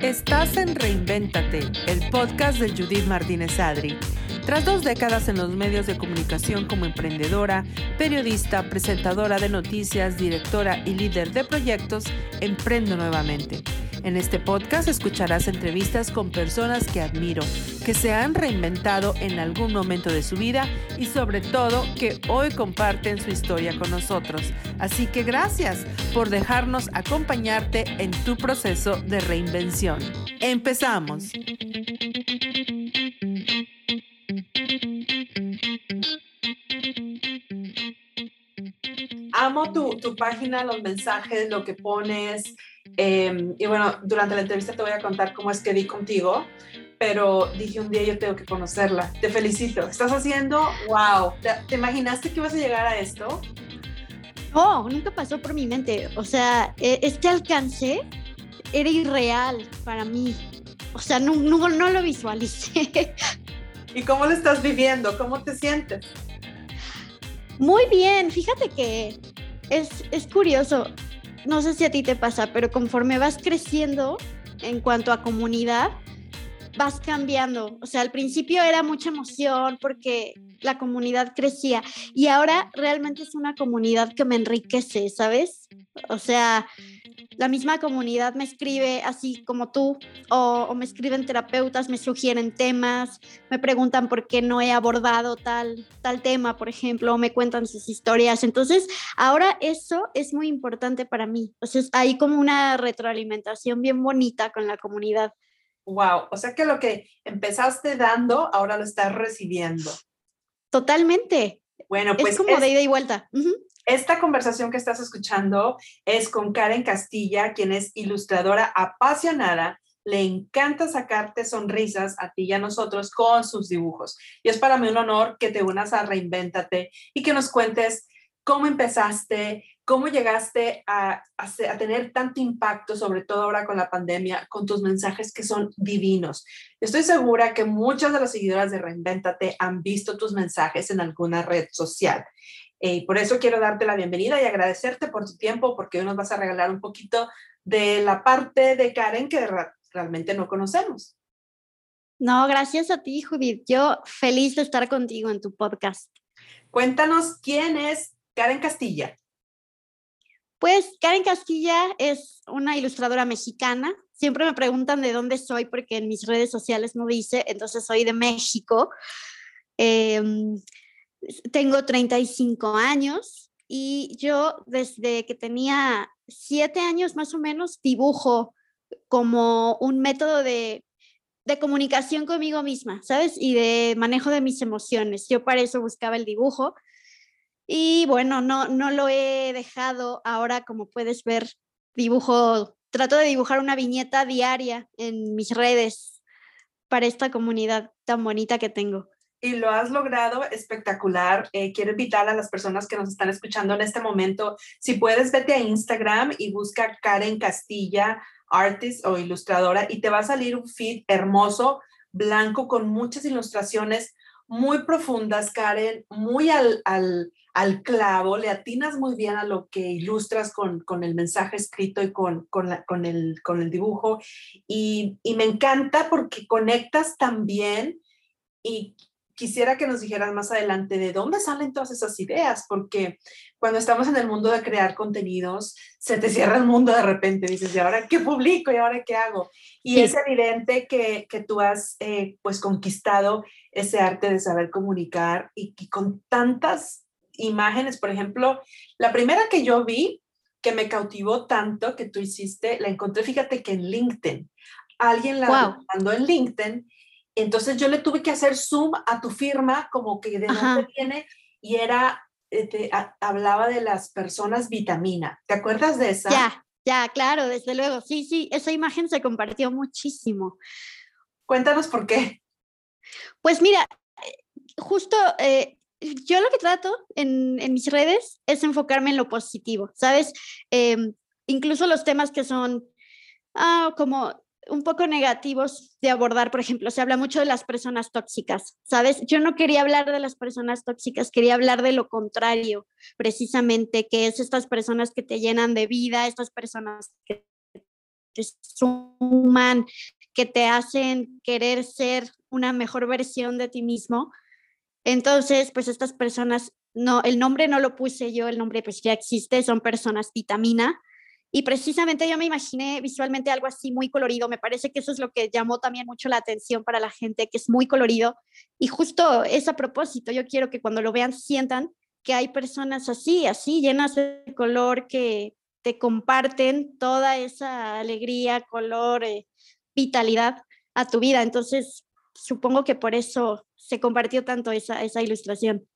Estás en Reinvéntate, el podcast de Judith Martínez Adri. Tras dos décadas en los medios de comunicación como emprendedora, periodista, presentadora de noticias, directora y líder de proyectos, emprendo nuevamente. En este podcast escucharás entrevistas con personas que admiro, que se han reinventado en algún momento de su vida y sobre todo que hoy comparten su historia con nosotros. Así que gracias por dejarnos acompañarte en tu proceso de reinvención. Empezamos. Amo tu, tu página, los mensajes, lo que pones Em, y bueno, durante la entrevista te voy a contar cómo es que di contigo, pero dije un día yo tengo que conocerla. Te felicito. Estás haciendo, wow. ¿Te, imaginaste que ibas a llegar a esto? No, nunca pasó por mi mente. O sea, e, este alcance era irreal para mí. O sea, no, no, no lo visualicé. ¿Y cómo lo estás viviendo? ¿Cómo te sientes? Muy bien, fíjate que es, es curioso no sé si a ti te pasa, pero conforme vas creciendo en cuanto a comunidad, vas cambiando. O sea, al principio era mucha emoción porque la comunidad crecía y ahora realmente es una comunidad que me enriquece, ¿sabes? O sea, la misma comunidad me escribe así como tú, o, me escriben terapeutas, me sugieren temas, me preguntan por qué no he abordado tal, tal tema, por ejemplo, o me cuentan sus historias. Entonces, ahora eso es muy importante para mí. Sea, hay como una retroalimentación bien bonita con la comunidad. Wow, o sea que lo que empezaste dando, ahora lo estás recibiendo. Totalmente. Bueno, pues. Es como de ida y vuelta. Esta conversación que estás escuchando es con Karen Castilla, quien es ilustradora apasionada. Le encanta sacarte sonrisas a ti y a nosotros con sus dibujos. Y es para mí un honor que te unas a Reinvéntate y que nos cuentes cómo empezaste, cómo llegaste a, tener tanto impacto, sobre todo ahora con la pandemia, con tus mensajes que son divinos. Estoy segura que muchas de las seguidoras de Reinvéntate han visto tus mensajes en alguna red social. Eh, y por eso quiero darte la bienvenida y agradecerte por tu tiempo, porque hoy nos vas a regalar un poquito de la parte de Karen que realmente no conocemos. No, gracias a ti, Judith. Yo feliz de estar contigo en tu podcast. Cuéntanos quién es Karen Castilla. Pues Karen Castilla es una ilustradora mexicana. Siempre me preguntan de dónde soy porque en mis redes sociales no dice, entonces soy de México. Eh, tengo 35 años y yo desde que tenía siete años más o menos dibujo como un método de, de, comunicación conmigo misma, ¿sabes? Y de manejo de mis emociones. Yo para eso buscaba el dibujo. Y bueno, no, no lo he dejado. Ahora, como puedes ver, dibujo, trato de dibujar una viñeta diaria en mis redes para esta comunidad tan bonita que tengo y lo has logrado espectacular. Eh, quiero invitar a las personas que nos están escuchando en este momento, si puedes, vete a Instagram y busca Karen Castilla, artist o ilustradora, y te va a salir un feed hermoso, blanco, con muchas ilustraciones muy profundas, Karen, muy al, al, al clavo, le atinas muy bien a lo que ilustras con, con el mensaje escrito y con, con, la, con, el, con el dibujo. Y, y me encanta porque conectas también y, quisiera que nos dijeras más adelante de dónde salen todas esas ideas, porque cuando estamos en el mundo de crear contenidos, se te cierra el mundo de repente, dices, ¿y ahora qué publico? ¿Y ahora qué hago? Y es evidente que, que tú has eh, pues conquistado ese arte de saber comunicar y, y con tantas imágenes, por ejemplo, la primera que yo vi que me cautivó tanto que tú hiciste, la encontré, fíjate que en LinkedIn. Alguien la mandó en LinkedIn entonces yo le tuve que hacer zoom a tu firma, como que de dónde viene, y era, este, hablaba de las personas vitamina. ¿Te acuerdas de esa? Ya, ya, claro, desde luego. Sí, sí, esa imagen se compartió muchísimo. Cuéntanos por qué. Pues mira, justo eh, yo lo que trato en, en, mis redes es enfocarme en lo positivo, ¿sabes? Em, incluso los temas que son ah, como un poco negativos de abordar, por ejemplo, se habla mucho de las personas tóxicas, ¿sabes? Yo no quería hablar de las personas tóxicas, quería hablar de lo contrario, precisamente, que es estas personas que te llenan de vida, estas personas que te suman, que te hacen querer ser una mejor versión de ti mismo. Entonces, pues estas personas, no, el nombre no lo puse yo, el nombre pues ya existe, son personas vitamina, y precisamente yo me imaginé visualmente algo así muy colorido. Me parece que eso es lo que llamó también mucho la atención para la gente, que es muy colorido. Y justo es a propósito, yo quiero que cuando lo vean sientan que hay personas así, así, llenas de color, que te comparten toda esa alegría, color, eh, vitalidad a tu vida. Entonces, supongo que por eso se compartió tanto esa, esa ilustración.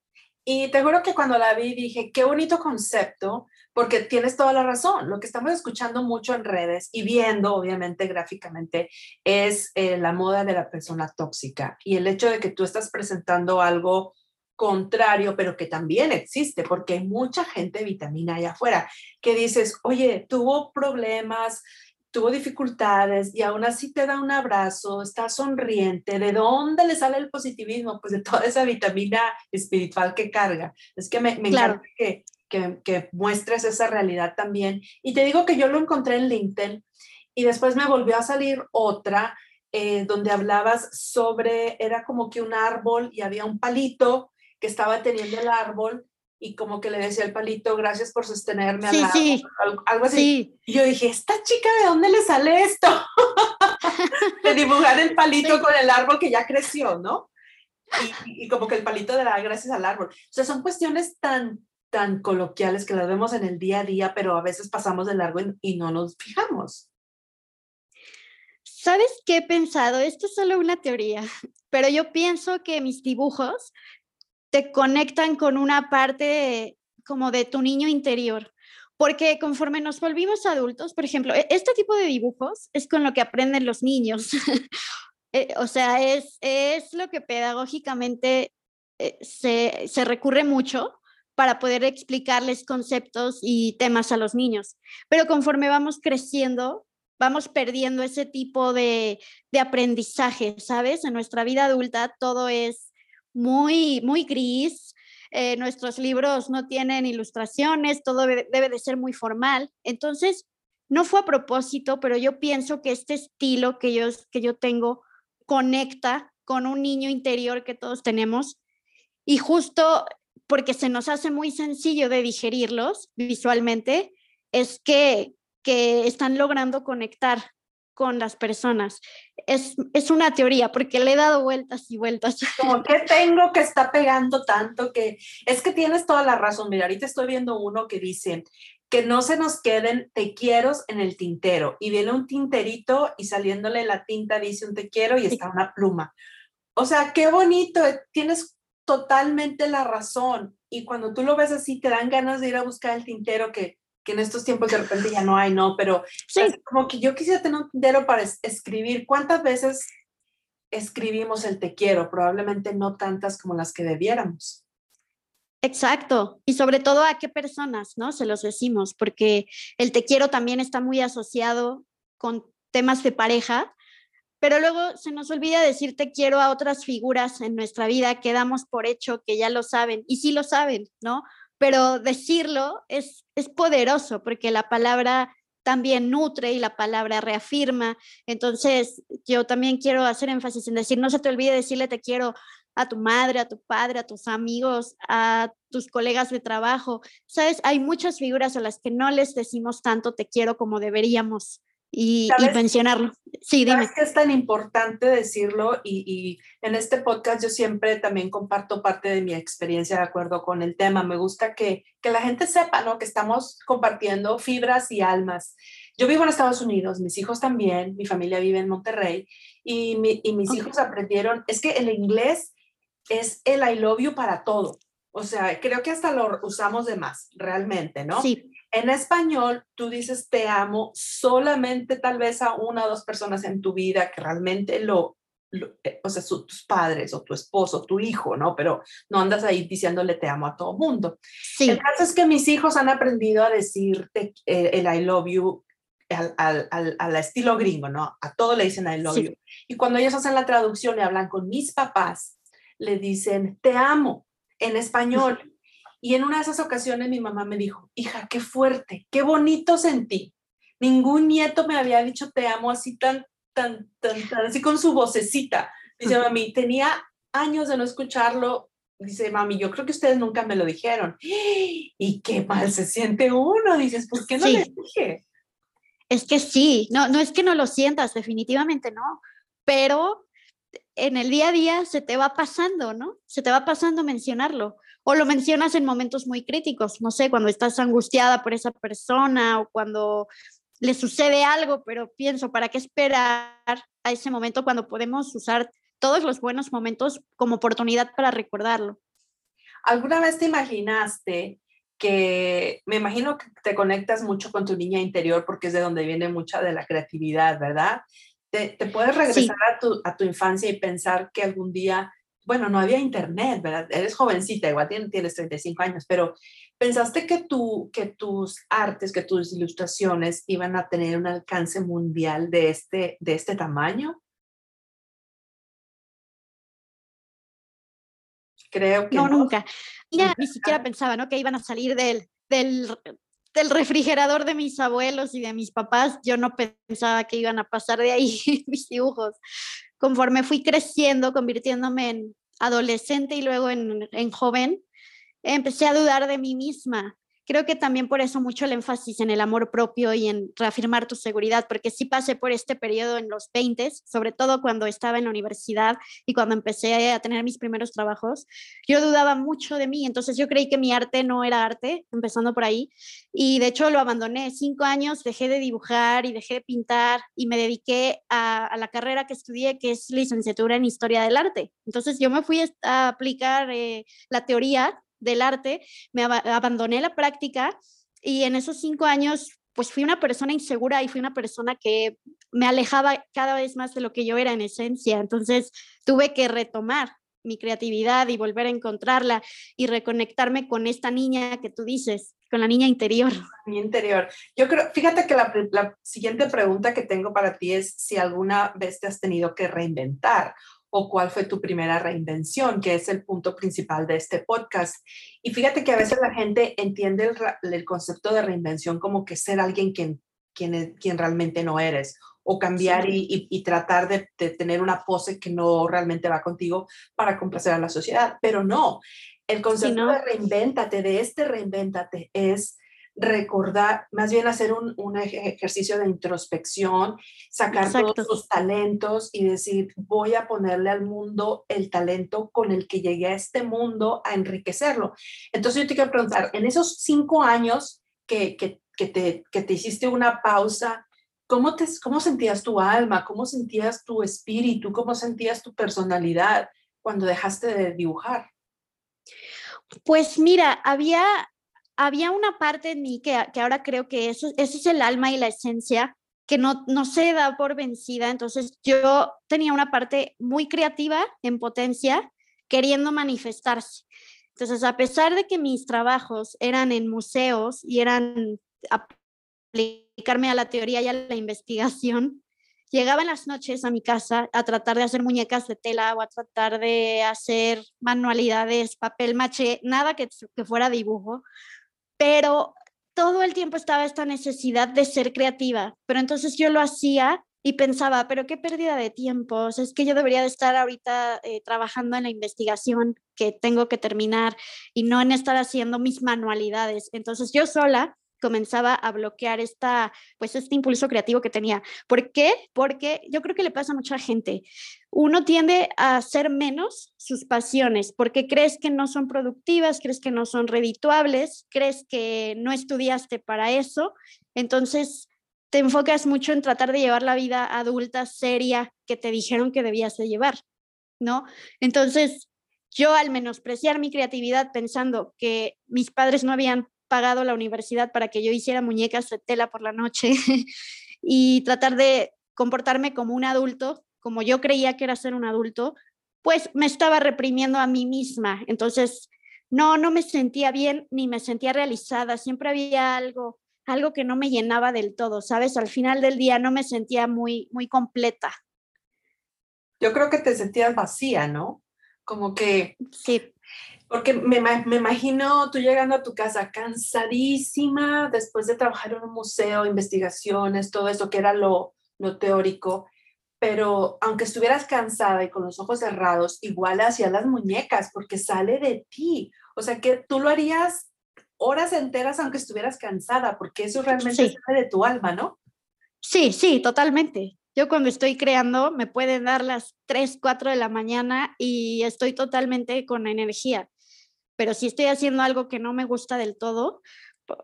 Y te juro que cuando la vi dije, qué bonito concepto, porque tienes toda la razón. Lo que estamos escuchando mucho en redes y viendo, obviamente, gráficamente, es eh, la moda de la persona tóxica y el hecho de que tú estás presentando algo contrario, pero que también existe, porque hay mucha gente vitamina allá afuera que dices, oye, tuvo problemas, tuvo dificultades y aún así te da un abrazo, está sonriente. ¿De dónde le sale el positivismo? Pues de toda esa vitamina espiritual que carga. Es que me, me encanta que, que, que, muestres esa realidad también. Y te digo que yo lo encontré en LinkedIn y después me volvió a salir otra eh, donde hablabas sobre, era como que un árbol y había un palito que estaba teniendo el árbol y como que le decía el palito, gracias por sostenerme al lado, algo, así. Y yo dije, ¿esta chica de dónde le sale esto? de dibujar el palito con el árbol que ya creció, ¿no? Y, y, como que el palito de la gracias al árbol. O sea, son cuestiones tan, tan coloquiales que las vemos en el día a día, pero a veces pasamos de largo y no nos fijamos. ¿Sabes qué he pensado? Esto es solo una teoría, pero yo pienso que mis dibujos te conectan con una parte como de tu niño interior. Porque conforme nos volvimos adultos, por ejemplo, e-, este tipo de dibujos es con lo que aprenden los niños. Eh, o sea, es, es lo que pedagógicamente eh, se, se recurre mucho para poder explicarles conceptos y temas a los niños. Pero conforme vamos creciendo, vamos perdiendo ese tipo de, de aprendizaje, ¿sabes? En nuestra vida adulta todo es muy, muy gris. Eh, nuestros libros no tienen ilustraciones, todo debe, de ser muy formal. Entonces, no fue a propósito, pero yo pienso que este estilo que yo, que yo tengo conecta con un niño interior que todos tenemos y justo porque se nos hace muy sencillo de digerirlos visualmente, es que, que están logrando conectar con las personas. Es, es, una teoría porque le he dado vueltas y vueltas. Como que tengo que está pegando tanto que es que tienes toda la razón. Mira, ahorita estoy viendo uno que dice que no se nos queden te quiero en el tintero y viene un tinterito y saliéndole la tinta dice un te quiero y está una pluma. O sea, qué bonito, eh, tienes totalmente la razón. Y cuando tú lo ves así, te dan ganas de ir a buscar el tintero que que en estos tiempos de repente ya no hay, ¿no? Pero sí. como que yo quisiera tener un tintero para escribir. ¿Cuántas veces escribimos el te quiero? Probablemente no tantas como las que debiéramos. Exacto, y sobre todo a qué personas, ¿no? Se los decimos, porque el te quiero también está muy asociado con temas de pareja, pero luego se nos olvida decir te quiero a otras figuras en nuestra vida que damos por hecho que ya lo saben, y sí lo saben, ¿no? pero decirlo es, es poderoso porque la palabra también nutre y la palabra reafirma. Entonces, yo también quiero hacer énfasis en decir, no se te olvide decirle te quiero a tu madre, a tu padre, a tus amigos, a tus colegas de trabajo. Sabes, hay muchas figuras a las que no les decimos tanto te quiero como deberíamos y, mencionarlo. Sí, dime. Es que es tan importante decirlo y, y, en este podcast yo siempre también comparto parte de mi experiencia de acuerdo con el tema. Me gusta que, que la gente sepa, ¿no? Que estamos compartiendo fibras y almas. Yo vivo en Estados Unidos, mis hijos también, mi familia vive en Monterrey y, mi, y mis hijos aprendieron, es que el inglés es el I love you para todo. O sea, creo que hasta lo usamos de más, realmente, ¿no? Sí. En español, tú dices te amo solamente tal vez a una o dos personas en tu vida que realmente lo, eh, o sea, tus padres o tu esposo, tu hijo, ¿no? Pero no andas ahí diciéndole te amo a todo mundo. Sí. El caso es que mis hijos han aprendido a decirte eh, el I love you al, al, al, estilo gringo, ¿no? A todo le dicen I love you. Y cuando ellos hacen la traducción y hablan con mis papás, le dicen te amo en español. Y en una de esas ocasiones mi mamá me dijo, hija, qué fuerte, qué bonito sentí. Ningún nieto me había dicho te amo así tan, tan, tan, tan así con su vocecita. Dice mami, tenía años de no escucharlo. Dice mami, yo creo que ustedes nunca me lo dijeron. Y qué mal se siente uno. Dices, ¿por qué no le dije? Es que sí, no, no es que no lo sientas, definitivamente no, pero en el día a día se te va pasando, ¿no? Se te va pasando mencionarlo. O lo mencionas en momentos muy críticos, no sé, cuando estás angustiada por esa persona o cuando le sucede algo, pero pienso, ¿para qué esperar a ese momento cuando podemos usar todos los buenos momentos como oportunidad para recordarlo? ¿Alguna vez te imaginaste que me imagino que te conectas mucho con tu niña interior porque es de donde viene mucha de la creatividad, ¿verdad? Te, puedes regresar a, tu, a tu infancia y pensar que algún día, bueno, no había internet, ¿verdad? Eres jovencita, igual tienes, tienes 35 años, pero ¿pensaste que, tu, que tus artes, que tus ilustraciones iban a tener un alcance mundial de este, de este tamaño? Creo que no. nunca. Ya, ni siquiera pensaba, ¿no? Que iban a salir del, del, del, refrigerador de mis abuelos y de mis papás. Yo no pensaba que iban a pasar de ahí mis dibujos. Conforme fui creciendo, convirtiéndome en adolescente y luego en, en joven, empecé a dudar de mí misma creo que también por eso mucho el énfasis en el amor propio y en reafirmar tu seguridad, porque sí pasé por este periodo en los 20, sobre todo cuando estaba en la universidad y cuando empecé a tener mis primeros trabajos, yo dudaba mucho de mí, entonces yo creí que mi arte no era arte, empezando por ahí, y de hecho lo abandoné, cinco años dejé de dibujar y dejé de pintar y me dediqué a, la carrera que estudié, que es licenciatura en historia del arte. Entonces yo me fui a aplicar eh, la teoría del arte, me abandoné la práctica y en esos cinco años pues fui una persona insegura y fui una persona que me alejaba cada vez más de lo que yo era en esencia. Entonces tuve que retomar mi creatividad y volver a encontrarla y reconectarme con esta niña que tú dices, con la niña interior. Mi interior. Yo creo, fíjate que la, siguiente pregunta que tengo para ti es si alguna vez te has tenido que reinventar o cuál fue tu primera reinvención, que es el punto principal de este podcast. Y fíjate que a veces la gente entiende el, concepto de reinvención como que ser alguien quien, quien, quien realmente no eres o cambiar y, tratar de, tener una pose que no realmente va contigo para complacer a la sociedad. Pero no, el concepto de reinvéntate, de este reinvéntate, es recordar, más bien hacer un, un ejercicio de introspección, sacar todos tus talentos y decir, voy a ponerle al mundo el talento con el que llegué a este mundo a enriquecerlo. Entonces yo te quiero preguntar, en esos cinco años que, que, que, te, que te hiciste una pausa, ¿cómo, te, ¿cómo sentías tu alma? ¿Cómo sentías tu espíritu? ¿Cómo sentías tu personalidad cuando dejaste de dibujar? Pues mira, había había una parte en mí que, ahora creo que eso, eso es el alma y la esencia que no, no se da por vencida. Entonces yo tenía una parte muy creativa en potencia, queriendo manifestarse. Entonces, a pesar de que mis trabajos eran en museos y eran aplicarme a la teoría y a la investigación, llegaba en las noches a mi casa a tratar de hacer muñecas de tela o a tratar de hacer manualidades, papel maché, nada que, que fuera dibujo, pero todo el tiempo estaba esta necesidad de ser creativa, pero entonces yo lo hacía y pensaba, pero qué pérdida de tiempo, es que yo debería de estar ahorita eh, trabajando en la investigación que tengo que terminar y no en estar haciendo mis manualidades. Entonces yo sola comenzaba a bloquear esta, pues este impulso creativo que tenía. ¿Por qué? Porque yo creo que le pasa a mucha gente. Uno tiende a hacer menos sus pasiones porque crees que no son productivas, crees que no son redituables, crees que no estudiaste para eso. Entonces te enfocas mucho en tratar de llevar la vida adulta seria que te dijeron que debías de llevar, ¿no? Entonces, yo al menospreciar mi creatividad pensando que mis padres no habían pagado la universidad para que yo hiciera muñecas de tela por la noche y tratar de comportarme como un adulto, como yo creía que era ser un adulto, pues me estaba reprimiendo a mí misma. Entonces, no, no me sentía bien ni me sentía realizada. Siempre había algo, algo que no me llenaba del todo, ¿sabes? Al final del día no me sentía muy, muy completa. Yo creo que te sentías vacía, ¿no? Como que... Sí. Porque me, me, imagino tú llegando a tu casa cansadísima después de trabajar en un museo, investigaciones, todo eso que era lo, lo teórico, pero aunque estuvieras cansada y con los ojos cerrados, igual hacías las muñecas porque sale de ti. O sea que tú lo harías horas enteras aunque estuvieras cansada, porque eso realmente sale de tu alma, ¿no? Sí, sí, totalmente. Yo cuando estoy creando me pueden dar las 3, 4 de la mañana y estoy totalmente con energía. Pero si estoy haciendo algo que no me gusta del todo,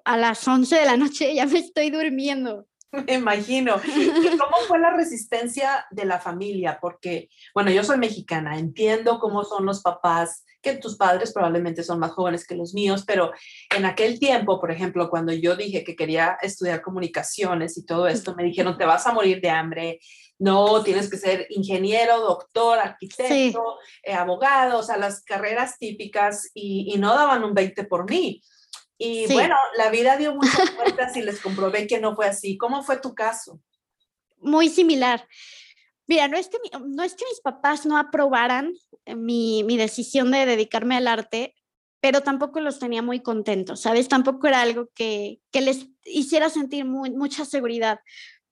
a las 11 de la noche ya me estoy durmiendo. Me imagino. ¿Y cómo fue la resistencia de la familia? Porque, bueno, yo soy mexicana, entiendo cómo son los papás, que tus padres probablemente son más jóvenes que los míos, pero en aquel tiempo, por ejemplo, cuando yo dije que quería estudiar comunicaciones y todo esto, me dijeron, te vas a morir de hambre, no, tienes que ser ingeniero, doctor, arquitecto, eh, abogado, o sea, las carreras típicas y, y no daban un 20 por mí. Y bueno, la vida dio muchas vueltas y les comprobé que no fue así. ¿Cómo fue tu caso? Muy similar. Mira, no es que, no es que mis papás no aprobaran eh, mi, mi decisión de dedicarme al arte, pero tampoco los tenía muy contentos, ¿sabes? Tampoco era algo que, que les hiciera sentir muy, mucha seguridad,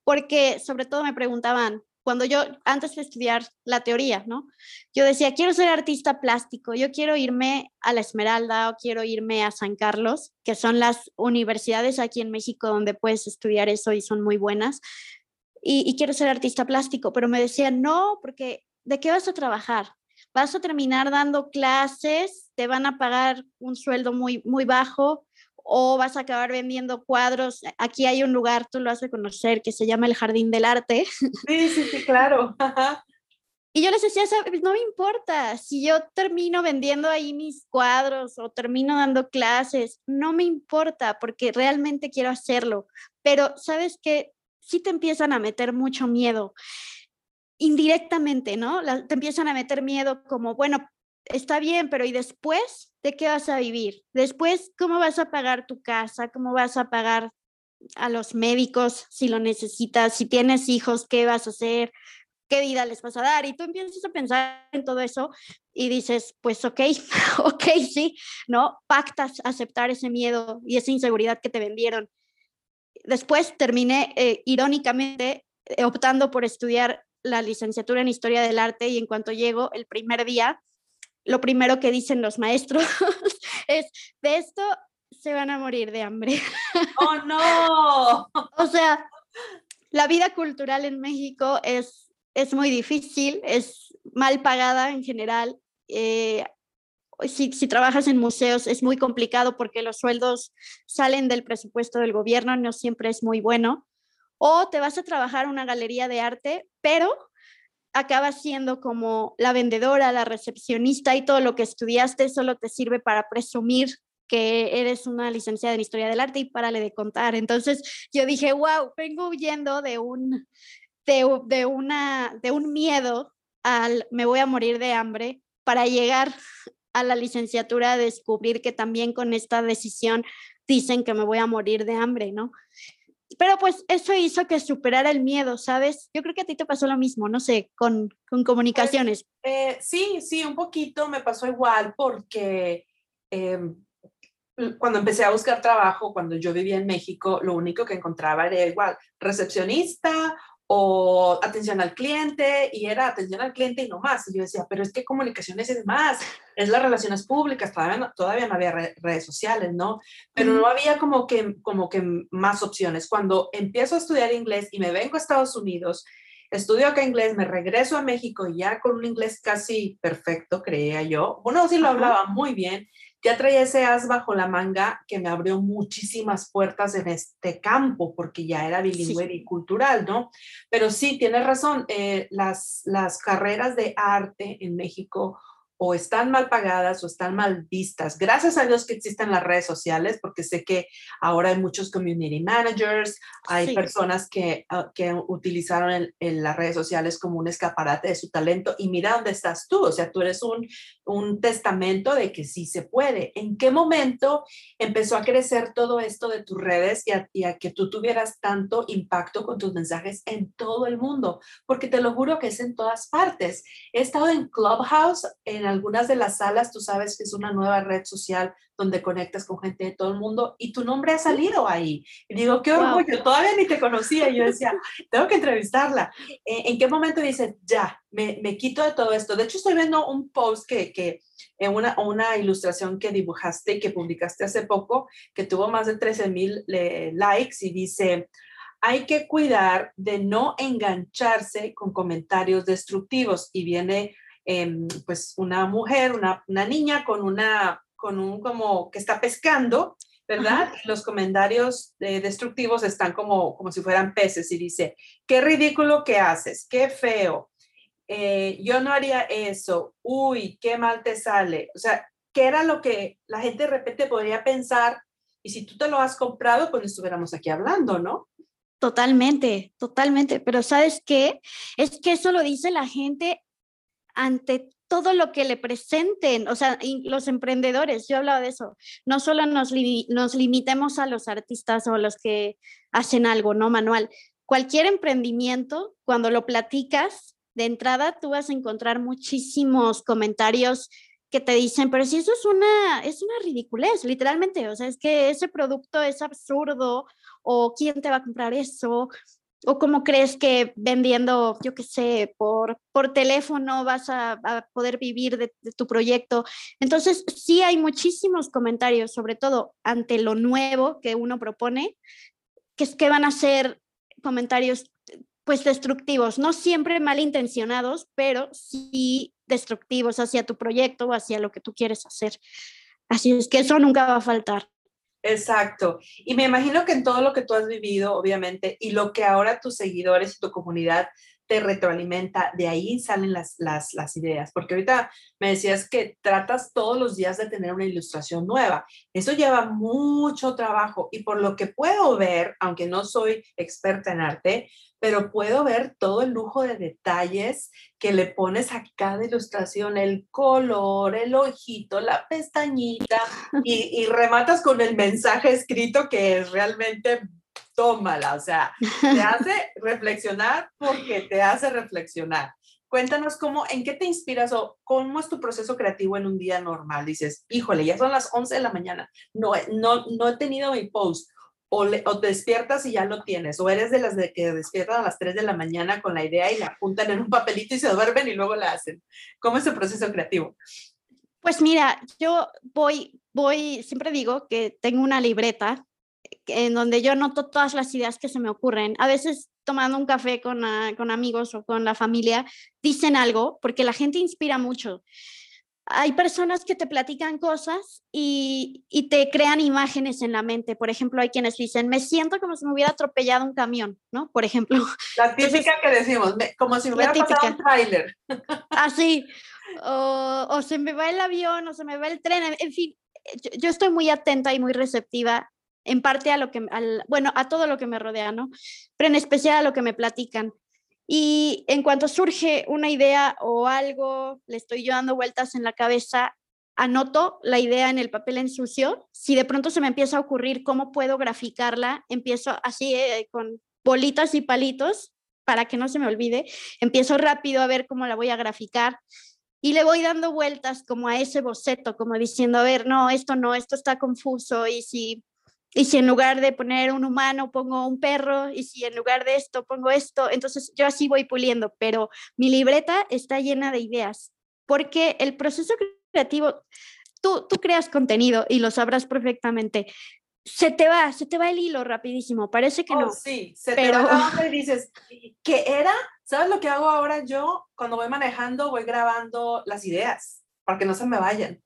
porque sobre todo me preguntaban, cuando yo, antes de estudiar la teoría, ¿no? Yo decía, quiero ser artista plástico, yo quiero irme a la Esmeralda o quiero irme a San Carlos, que son las universidades aquí en México donde puedes estudiar eso y son muy buenas, y, quiero ser artista plástico, pero me decían, no, porque ¿de qué vas a trabajar? Vas a terminar dando clases, te van a pagar un sueldo muy, muy bajo, o vas a acabar vendiendo cuadros. Aquí hay un lugar, tú lo has de conocer, que se llama el Jardín del Arte. Sí, sí, sí, claro. Y yo les decía, no me importa, si yo termino vendiendo ahí mis cuadros o termino dando clases, no me importa porque realmente quiero hacerlo. Pero sabes que sí te empiezan a meter mucho miedo indirectamente, ¿no? te empiezan a meter miedo como, bueno, está bien, pero ¿y después de qué vas a vivir? Después, ¿cómo vas a pagar tu casa? ¿Cómo vas a pagar a los médicos si lo necesitas? Si tienes hijos, ¿qué vas a hacer? ¿Qué vida les vas a dar? Y tú empiezas a pensar en todo eso y dices, pues ok, ok, sí, ¿no? Pactas aceptar ese miedo y esa inseguridad que te vendieron. Después terminé, eh, irónicamente, eh, optando por estudiar la licenciatura en Historia del Arte y en cuanto llego, el primer día, lo primero que dicen los maestros es, de esto se van a morir de hambre. ¡Oh, no! o sea, la vida cultural en México es, es muy difícil, es mal pagada en general. Eh, si, si, trabajas en museos es muy complicado porque los sueldos salen del presupuesto del gobierno, no siempre es muy bueno. O te vas a trabajar en una galería de arte, pero acabas siendo como la vendedora, la recepcionista y todo lo que estudiaste solo te sirve para presumir que eres una licenciada en historia del arte y párale de contar. Entonces yo dije, wow, vengo huyendo de un, de, una, de un miedo al me voy a morir de hambre para llegar a la licenciatura a descubrir que también con esta decisión dicen que me voy a morir de hambre, ¿no? Pero pues eso hizo que superara el miedo, ¿sabes? Yo creo que a ti te pasó lo mismo, no sé, con, con comunicaciones. Eh, sí, sí, un poquito me pasó igual porque em, cuando empecé a buscar trabajo, cuando yo vivía en México, lo único que encontraba era igual, recepcionista o atención al cliente y era atención al cliente y no más. Y yo decía, pero es que comunicaciones es más, es las relaciones públicas, todavía no, todavía no había redes sociales, ¿no? Pero no había como que, como que más opciones. Cuando empiezo a estudiar inglés y me vengo a Estados Unidos, estudio acá inglés, me regreso a México ya con un inglés casi perfecto, creía yo. Bueno, sí lo hablaba muy bien ya traía ese as bajo la manga que me abrió muchísimas puertas en este campo, porque ya era bilingüe y cultural, ¿no? Pero sí, tienes razón, eh, las, las carreras de arte en México o están mal pagadas o están mal vistas. Gracias a Dios que existen las redes sociales, porque sé que ahora hay muchos community managers, hay personas que, ah, que utilizaron en, las redes sociales como un escaparate de su talento y mira dónde estás tú, o sea, tú eres un, un testamento de que sí se puede. ¿En qué momento empezó a crecer todo esto de tus redes y a, que tú tuvieras tanto impacto con tus mensajes en todo el mundo? Porque te lo juro que es en todas partes. He estado en Clubhouse, en algunas de las salas, tú sabes que es una nueva red social donde conectas con gente de todo el mundo y tu nombre ha salido ahí. Y digo, qué orgullo, todavía ni te conocía. Y yo decía, tengo que entrevistarla. Eh, ¿En qué momento dices, ya, me, me, quito de todo esto? De hecho, estoy viendo un post que, que en una, una ilustración que dibujaste y que publicaste hace poco, que tuvo más de 13 mil eh, likes y dice, hay que cuidar de no engancharse con comentarios destructivos. Y viene Em, pues una mujer, una, niña con una, con un como que está pescando, ¿verdad? los comentarios eh, destructivos están como, como si fueran peces y dice, qué ridículo que haces, qué feo, eh, yo no haría eso, uy, qué mal te sale. O sea, ¿qué era lo que la gente de repente podría pensar? Y si tú te lo has comprado, pues estuviéramos aquí hablando, ¿no? Totalmente, totalmente. Pero ¿sabes qué? Es que eso lo dice la gente ante todo lo que le presenten, o sea, los emprendedores, yo hablaba de eso, no solo nos, nos limitemos a los artistas o los que hacen algo, ¿no? Manual. Cualquier emprendimiento, cuando lo platicas, de entrada tú vas a encontrar muchísimos comentarios que te dicen, pero si eso es una, es una ridiculez, literalmente, o sea, es que ese producto es absurdo, o quién te va a comprar eso, ¿O cómo crees que vendiendo, yo qué sé, por, por teléfono vas a, poder vivir de, tu proyecto? Entonces, sí hay muchísimos comentarios, sobre todo ante lo nuevo que uno propone, que es que van a ser comentarios pues destructivos, no siempre malintencionados, pero sí destructivos hacia tu proyecto o hacia lo que tú quieres hacer. Así es que eso nunca va a faltar. Exacto. Y me imagino que en todo lo que tú has vivido, obviamente, y lo que ahora tus seguidores y tu comunidad te retroalimenta, de ahí salen las, las, ideas, porque ahorita me decías que tratas todos los días de tener una ilustración nueva. Eso lleva mucho trabajo y por lo que puedo ver, aunque no soy experta en arte, pero puedo ver todo el lujo de detalles que le pones a cada ilustración, el color, el ojito, la pestañita, y, y rematas con el mensaje escrito que es realmente tómala, o sea, te hace reflexionar porque te hace reflexionar. Cuéntanos cómo, en qué te inspiras o cómo es tu proceso creativo en un día normal. Dices, híjole, ya son las 11 de la mañana, no, no, no he tenido mi post. O, o te despiertas y ya lo tienes, o eres de las de que despiertan a las 3 de la mañana con la idea y la apuntan en un papelito y se duermen y luego la hacen. ¿Cómo es el proceso creativo? Pues mira, yo voy, voy, siempre digo que tengo una libreta en donde yo noto todas las ideas que se me ocurren. A veces tomando un café con, ah, con amigos o con la familia, dicen algo, porque la gente inspira mucho. Hay personas que te platican cosas y, y, te crean imágenes en la mente. Por ejemplo, hay quienes dicen, me siento como si me hubiera atropellado un camión, ¿no? Por ejemplo. La típica que decimos, como si me hubiera pasado un tráiler. Así, o, o, se me va el avión, o se me va el tren, en fin, yo, yo estoy muy atenta y muy receptiva en parte a lo que, al, bueno, a todo lo que me rodea, ¿no? Pero en especial a lo que me platican. Y en cuanto surge una idea o algo, le estoy yo dando vueltas en la cabeza, anoto la idea en el papel en sucio. Si de pronto se me empieza a ocurrir cómo puedo graficarla, empiezo así eh, con bolitas y palitos para que no se me olvide. Empiezo rápido a ver cómo la voy a graficar y le voy dando vueltas como a ese boceto, como diciendo, a ver, no, esto no, esto está confuso y si y si en lugar de poner un humano pongo un perro, y si en lugar de esto pongo esto, entonces yo así voy puliendo, pero mi libreta está llena de ideas, porque el proceso creativo, tú, tú creas contenido y lo sabrás perfectamente. Se te va, se te va el hilo rapidísimo, parece que oh, no. Sí, se te va y dices, ¿qué era? ¿Sabes lo que hago ahora yo? Cuando voy manejando, voy grabando las ideas, para que no se me vayan.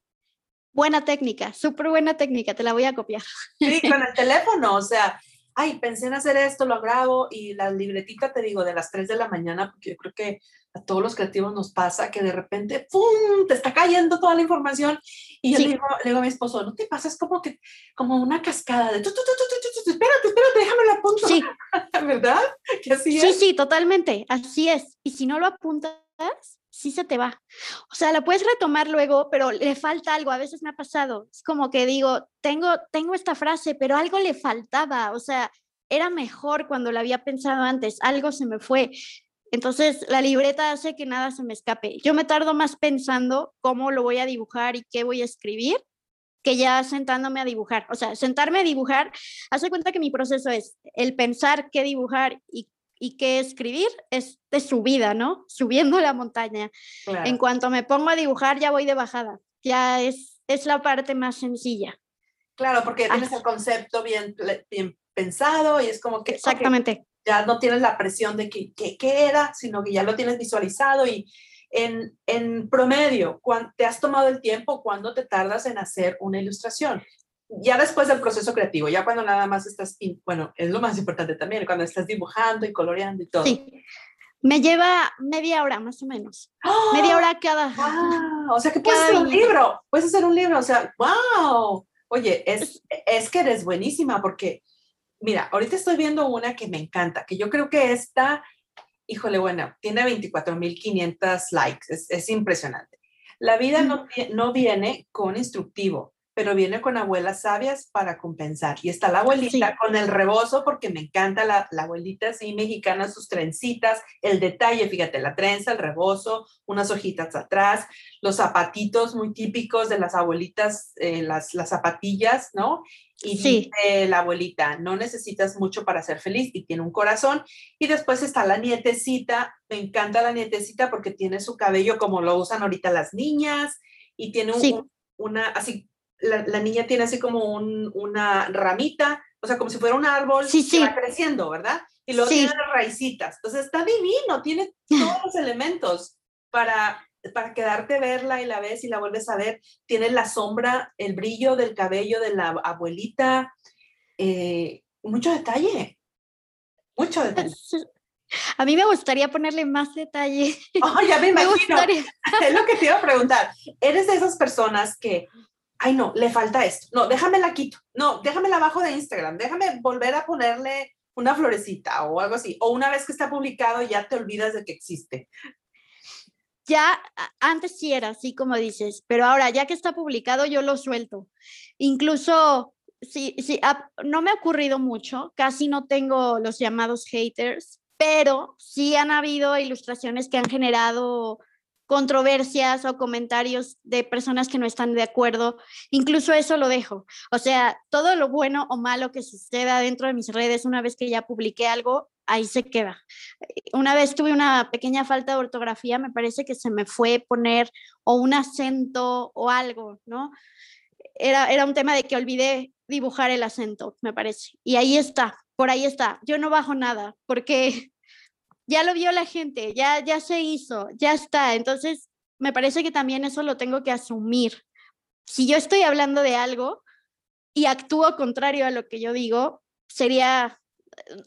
Buena técnica, súper buena técnica, te la voy a copiar. Sí, con el teléfono, o sea, ay, pensé en hacer esto, lo grabo y la libretita, te digo, de las 3 de la mañana, porque yo creo que a todos los creativos nos pasa que de repente, ¡pum!, te está cayendo toda la información y yo le, digo, le, digo, a mi esposo, ¿no te pasa? Es como que, como una cascada de, tu, tu, tu, espérate, espérate, déjame lo apunto. Sí. ¿Verdad? Que así sí, sí, totalmente, así es. Y si no lo apuntas, sí se te va. O sea, la puedes retomar luego, pero le falta algo. A veces me ha pasado. Es como que digo, tengo, tengo esta frase, pero algo le faltaba. O sea, era mejor cuando la había pensado antes. Algo se me fue. Entonces, la libreta hace que nada se me escape. Yo me tardo más pensando cómo lo voy a dibujar y qué voy a escribir que ya sentándome a dibujar. O sea, sentarme a dibujar, hace cuenta que mi proceso es el pensar qué dibujar y y que escribir es de subida, ¿no? Subiendo la montaña. En cuanto me pongo a dibujar, ya voy de bajada. Ya es, es la parte más sencilla. Claro, porque tienes el concepto bien, bien pensado y es como que... Exactamente. ya no tienes la presión de que, qué era, sino que ya lo tienes visualizado y en, en promedio, ¿te has tomado el tiempo? ¿Cuándo te tardas en hacer una ilustración? Ya después del proceso creativo, ya cuando nada más estás, bueno, es lo más importante también, cuando estás dibujando y coloreando y todo. Sí. Me lleva media hora más o menos. Media hora cada. o sea que puedes hacer un libro, puedes hacer un libro, o sea, wow. Oye, es, es que eres buenísima porque, mira, ahorita estoy viendo una que me encanta, que yo creo que esta, híjole, bueno, tiene 24.500 likes, es, es impresionante. La vida no, no viene con instructivo, pero viene con abuelas sabias para compensar. Y está la abuelita con el rebozo, porque me encanta la, abuelita así mexicana, sus trencitas, el detalle, fíjate, la trenza, el rebozo, unas hojitas atrás, los zapatitos muy típicos de las abuelitas, eh, las, las zapatillas, ¿no? Y sí. dice la abuelita, no necesitas mucho para ser feliz y tiene un corazón. Y después está la nietecita, me encanta la nietecita porque tiene su cabello como lo usan ahorita las niñas y tiene un, una, así la, niña tiene así como una ramita, o sea, como si fuera un árbol que va creciendo, ¿verdad? Y luego tiene las raicitas. Entonces está divino, tiene todos los elementos para, para quedarte verla y la ves y la vuelves a ver. Tiene la sombra, el brillo del cabello de la abuelita, eh, mucho detalle, mucho detalle. A mí me gustaría ponerle más detalle. Oh, ya me imagino. es lo que te iba a preguntar. ¿Eres de esas personas que ay no, le falta esto, no, déjame la quito, no, déjame la bajo de Instagram, déjame volver a ponerle una florecita o algo así, o una vez que está publicado ya te olvidas de que existe. Ya antes sí era así como dices, pero ahora ya que está publicado yo lo suelto. Incluso sí, sí, no me ha ocurrido mucho, casi no tengo los llamados haters, pero sí han habido ilustraciones que han generado controversias o comentarios de personas que no están de acuerdo, incluso eso lo dejo. O sea, todo lo bueno o malo que suceda dentro de mis redes, una vez que ya publiqué algo, ahí se queda. Una vez tuve una pequeña falta de ortografía, me parece que se me fue poner o un acento o algo, ¿no? Era, era un tema de que olvidé dibujar el acento, me parece. Y ahí está, por ahí está. Yo no bajo nada, porque ya lo vio la gente, ya, ya se hizo, ya está. Entonces, me parece que también eso lo tengo que asumir. Si yo estoy hablando de algo y actúo contrario a lo que yo digo, sería,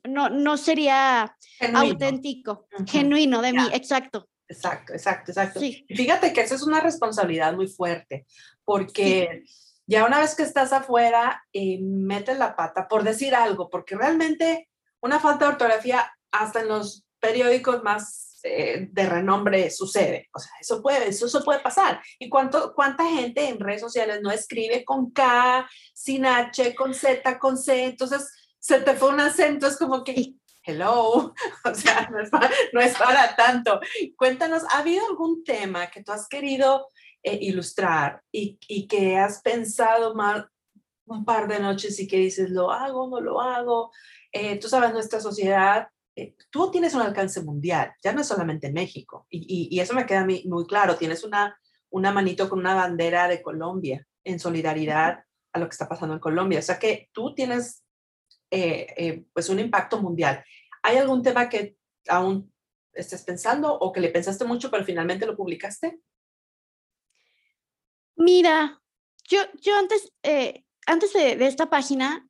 no, no sería auténtico, genuino de mí, exacto. Exacto, exacto, exacto. Fíjate que esa es una responsabilidad muy fuerte, porque ya una vez que estás afuera, eh, metes la pata por decir algo, porque realmente una falta de ortografía hasta en los periódicos más eh, de renombre sucede. O sea, eso puede, eso, eso puede pasar. ¿Y cuánto, cuánta gente en redes sociales no escribe con K, sin H, con Z, con C? Entonces, se te fue un acento, es como que, hello, o sea, no es, para, no es para tanto. Cuéntanos, ¿ha habido algún tema que tú has querido eh, ilustrar y, y, que has pensado mal un par de noches y que dices, lo hago, no lo hago? Eh, tú sabes, nuestra sociedad eh, tú tienes un alcance mundial, ya no es solamente México, y, eso me queda muy claro, tienes una, una manito con una bandera de Colombia en solidaridad a lo que está pasando en Colombia, o sea que tú tienes eh, eh, pues un impacto mundial. ¿Hay algún tema que aún estés pensando o que le pensaste mucho pero finalmente lo publicaste? Mira, yo, yo antes, antes de, de, esta página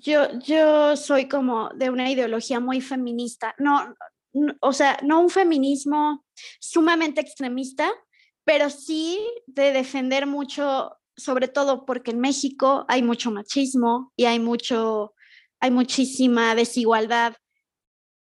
yo, yo soy como de una ideología muy feminista. No, o sea, no un feminismo sumamente extremista, pero sí de defender mucho, sobre todo porque en México hay mucho machismo y hay mucho, hay muchísima desigualdad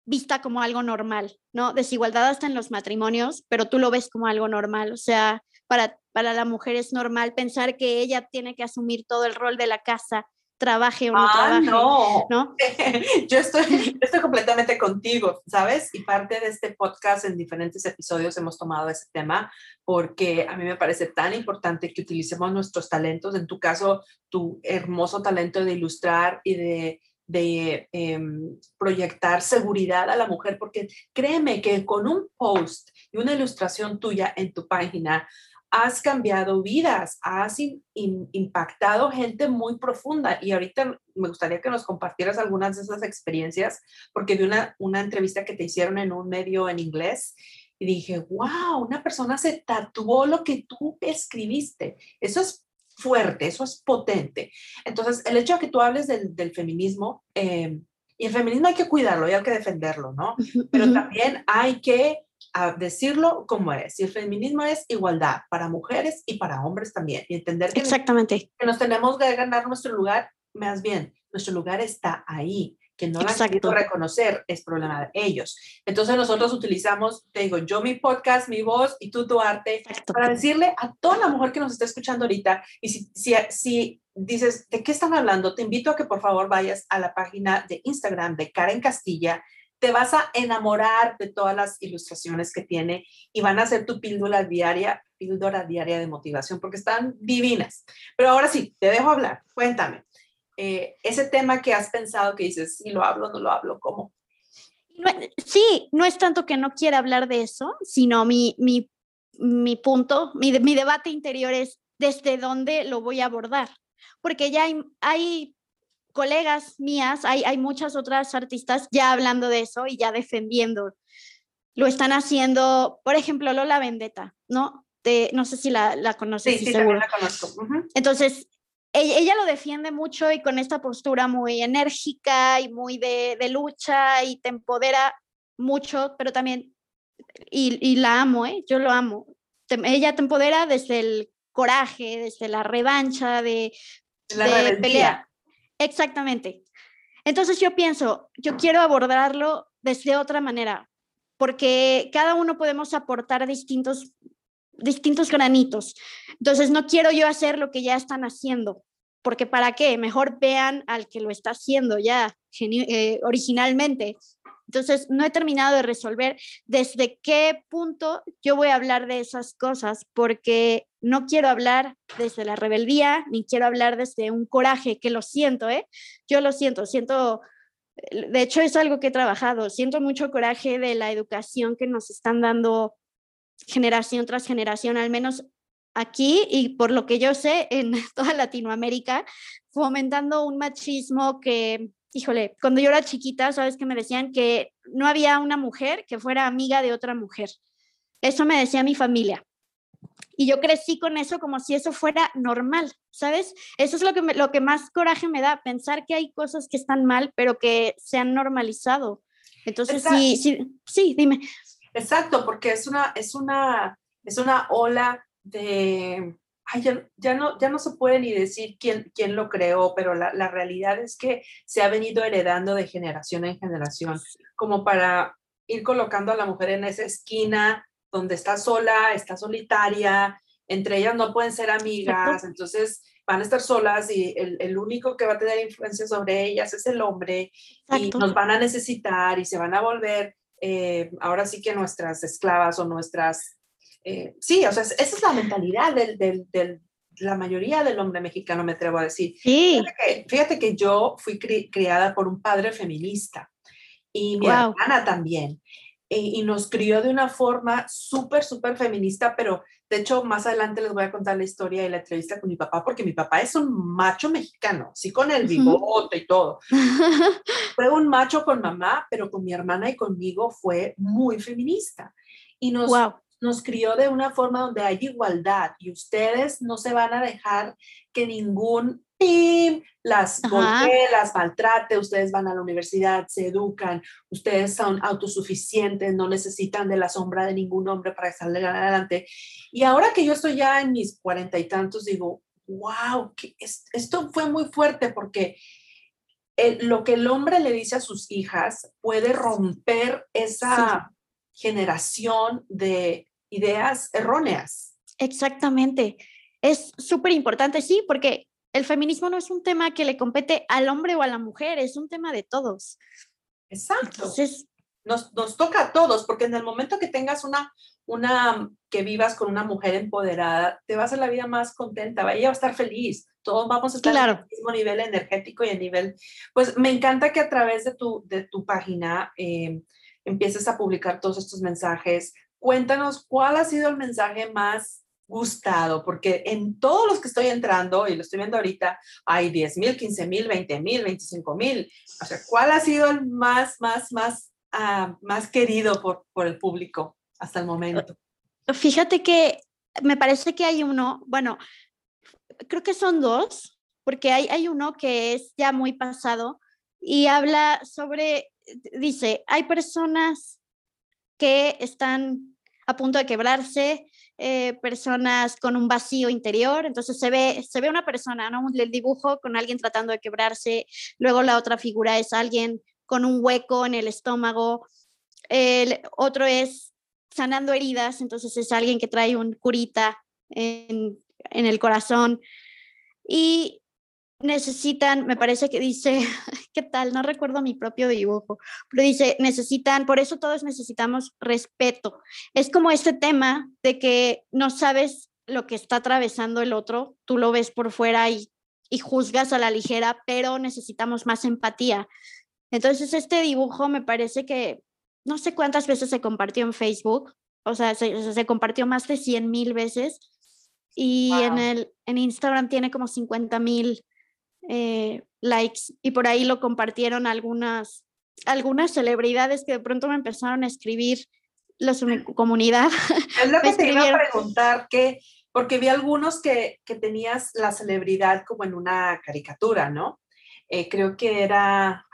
vista como algo normal, ¿no? Desigualdad hasta en los matrimonios, pero tú lo ves como algo normal, o sea, para, para la mujer es normal pensar que ella tiene que asumir todo el rol de la casa trabaje o no ah, trabaje. No, ¿no? yo, estoy, estoy completamente contigo, ¿sabes? Y parte de este podcast en diferentes episodios hemos tomado ese tema porque a mí me parece tan importante que utilicemos nuestros talentos, en tu caso, tu hermoso talento de ilustrar y de de em, proyectar seguridad a la mujer, porque créeme que con un post y una ilustración tuya en tu página, has cambiado vidas, has impactado gente muy profunda. Y ahorita me gustaría que nos compartieras algunas de esas experiencias, porque vi una, una entrevista que te hicieron en un medio en inglés y dije, wow, una persona se tatuó lo que tú escribiste. Eso es fuerte, eso es potente. Entonces, el hecho de que tú hables del, del feminismo, eh, y el feminismo hay que cuidarlo y hay que defenderlo, ¿no? Pero también hay que a decirlo como es. Y el feminismo es igualdad para mujeres y para hombres también. Y entender que, Exactamente. que nos tenemos que ganar nuestro lugar, más bien, nuestro lugar está ahí. Que no lo han reconocer es problema de ellos. Entonces nosotros utilizamos, te digo, yo mi podcast, mi voz y tú tu arte para decirle a toda la mujer que nos está escuchando ahorita y si, si, si dices, ¿de qué están hablando? Te invito a que por favor vayas a la página de Instagram de Karen Castilla te vas a enamorar de todas las ilustraciones que tiene y van a ser tu píldora diaria, píldora diaria de motivación, porque están divinas. Pero ahora sí, te dejo hablar. Cuéntame, eh, ese tema que has pensado que dices, si lo hablo, no lo hablo, ¿cómo? sí, no es tanto que no quiera hablar de eso, sino mi, mi, mi punto, mi, mi debate interior es desde dónde lo voy a abordar. Porque ya hay, hay colegas mías, hay, hay muchas otras artistas ya hablando de eso y ya defendiendo. Lo están haciendo, por ejemplo, Lola Vendetta, ¿no? no sé si la, la conoces. Sí, sí, seguro. la conozco. Entonces, ella, lo defiende mucho y con esta postura muy enérgica y muy de, de lucha y te empodera mucho, pero también, y, y la amo, ¿eh? yo lo amo. ella te empodera desde el coraje, desde la revancha, de, la de pelea. Exactamente. Entonces yo pienso, yo quiero abordarlo desde otra manera, porque cada uno podemos aportar distintos, distintos granitos. Entonces no quiero yo hacer lo que ya están haciendo, porque ¿para qué? Mejor vean al que lo está haciendo ya eh, originalmente. Entonces, no he terminado de resolver desde qué punto yo voy a hablar de esas cosas, porque no quiero hablar desde la rebeldía, ni quiero hablar desde un coraje, que lo siento, ¿eh? Yo lo siento, siento, de hecho es algo que he trabajado, siento mucho coraje de la educación que nos están dando generación tras generación, al menos aquí y por lo que yo sé en toda Latinoamérica, fomentando un machismo que híjole, cuando yo era chiquita, sabes que me decían que no había una mujer que fuera amiga de otra mujer. Eso me decía mi familia. Y yo crecí con eso como si eso fuera normal, ¿sabes? Eso es lo que, lo que más coraje me da, pensar que hay cosas que están mal, pero que se han normalizado. Entonces, sí, sí, sí, dime. Exacto, porque es una, es una, es una ola de, ya, no, ya no se puede ni decir quién, quién lo creó, pero la, la, realidad es que se ha venido heredando de generación en generación, como para ir colocando a la mujer en esa esquina donde está sola, está solitaria, entre ellas no pueden ser amigas, entonces van a estar solas y el, el, único que va a tener influencia sobre ellas es el hombre y nos van a necesitar y se van a volver eh, ahora sí que nuestras esclavas o nuestras eh, sí, o sea, esa es la mentalidad de la mayoría del hombre mexicano, me atrevo a decir. Sí. Fíjate que, yo fui criada por un padre feminista y mi hermana también. Y, nos crió de una forma súper, súper feminista, pero de hecho más adelante les voy a contar la historia y la entrevista con mi papá, porque mi papá es un macho mexicano, sí con el bigote y todo. fue un macho con mamá, pero con mi hermana y conmigo fue muy feminista. Y nos, nos crió de una forma donde hay igualdad y ustedes no se van a dejar que ningún ¡pim! las golpee, las maltrate, ustedes van a la universidad, se educan, ustedes son autosuficientes, no necesitan de la sombra de ningún hombre para salir adelante. Y ahora que yo estoy ya en mis cuarenta y tantos, digo, wow, que esto fue muy fuerte porque lo que el hombre le dice a sus hijas puede romper esa generación de ideas erróneas. Exactamente. Es súper importante, sí, porque el feminismo no es un tema que le compete al hombre o a la mujer, es un tema de todos. Exacto. Entonces, nos, nos toca a todos, porque en el momento que tengas una, una, que vivas con una mujer empoderada, te va a hacer la vida más contenta, ella va a estar feliz, todos vamos a estar en el mismo nivel energético y a nivel, pues me encanta que a través de tu, de tu página eh, empieces a publicar todos estos mensajes. Cuéntanos cuál ha sido el mensaje más gustado, porque en todos los que estoy entrando, y lo estoy viendo ahorita, hay 10 mil, 15 mil, 20 mil, 25 mil. O sea, ¿cuál ha sido el más, más, más, uh, más querido por, por el público hasta el momento? Fíjate que me parece que hay uno, bueno, creo que son dos, porque hay, hay uno que es ya muy pasado y habla sobre, dice, hay personas que están a punto de quebrarse, eh, personas con un vacío interior, entonces se ve, se ve una persona, ¿no? El dibujo con alguien tratando de quebrarse, luego la otra figura es alguien con un hueco en el estómago, el otro es sanando heridas, entonces es alguien que trae un curita en, en el corazón. Y necesitan, me parece que dice, ¿qué tal? No recuerdo mi propio dibujo, pero dice, necesitan, por eso todos necesitamos respeto. Es como este tema de que no sabes lo que está atravesando el otro, tú lo ves por fuera y, y juzgas a la ligera, pero necesitamos más empatía. Entonces, este dibujo me parece que no sé cuántas veces se compartió en Facebook, o sea, se, se compartió más de 100 mil veces y en, el, en Instagram tiene como 50 mil eh, likes y por ahí lo compartieron algunas, algunas celebridades que de pronto me empezaron a escribir la comunidad. Es lo que te iba a preguntar, que, porque vi algunos que, que tenías la celebridad como en una caricatura, ¿no? Eh, creo que era,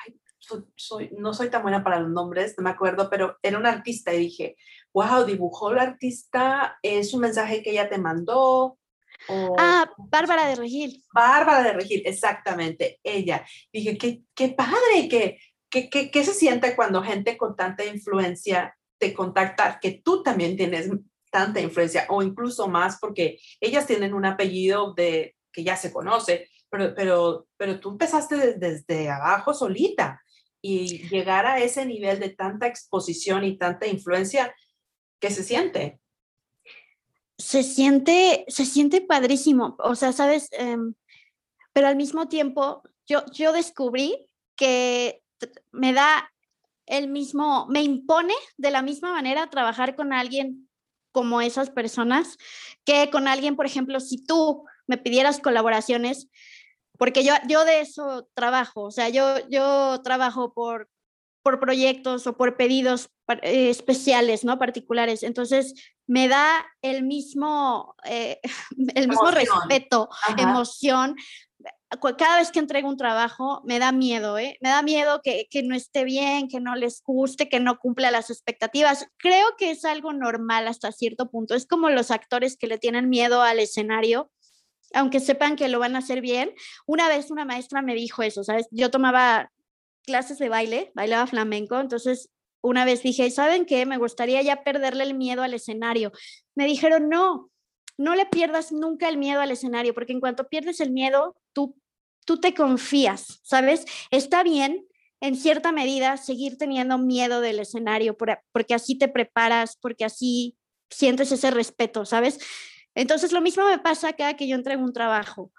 soy, no soy tan buena para los nombres, no me acuerdo, pero era un artista y dije, wow, dibujó el artista, es un mensaje que ella te mandó, ah, Bárbara de Regil. Bárbara de Regil, exactamente, ella. Dije, qué, qué padre, que, ¿Qué, qué, se siente cuando gente con tanta influencia te contacta, que tú también tienes tanta influencia o incluso más porque ellas tienen un apellido de que ya se conoce, pero, pero, pero tú empezaste desde abajo solita y llegar a ese nivel de tanta exposición y tanta influencia, ¿qué se siente? Se siente, se siente padrísimo, o sea, sabes, em, pero al mismo tiempo yo, yo descubrí que me da el mismo, me impone de la misma manera trabajar con alguien como esas personas que con alguien, por ejemplo, si tú me pidieras colaboraciones, porque yo, yo de eso trabajo, o sea, yo, yo trabajo por por proyectos o por pedidos eh, especiales, ¿no? Particulares. Entonces, me da el mismo, eh, el mismo respeto, emoción. Cada vez que entrego un trabajo, me da miedo, ¿eh? Me da miedo que, que no esté bien, que no les guste, que no cumpla las expectativas. Creo que es algo normal hasta cierto punto. Es como los actores que le tienen miedo al escenario aunque sepan que lo van a hacer bien. Una vez una maestra me dijo eso, ¿sabes? Yo tomaba clases de baile, bailaba flamenco, entonces una vez dije, ¿saben qué? Me gustaría ya perderle el miedo al escenario. Me dijeron, no, no le pierdas nunca el miedo al escenario, porque en cuanto pierdes el miedo, tú, tú te confías, ¿sabes? Está bien, en cierta medida, seguir teniendo miedo del escenario, porque así te preparas, porque así sientes ese respeto, ¿sabes? Entonces, lo mismo me pasa cada que yo entrego un trabajo.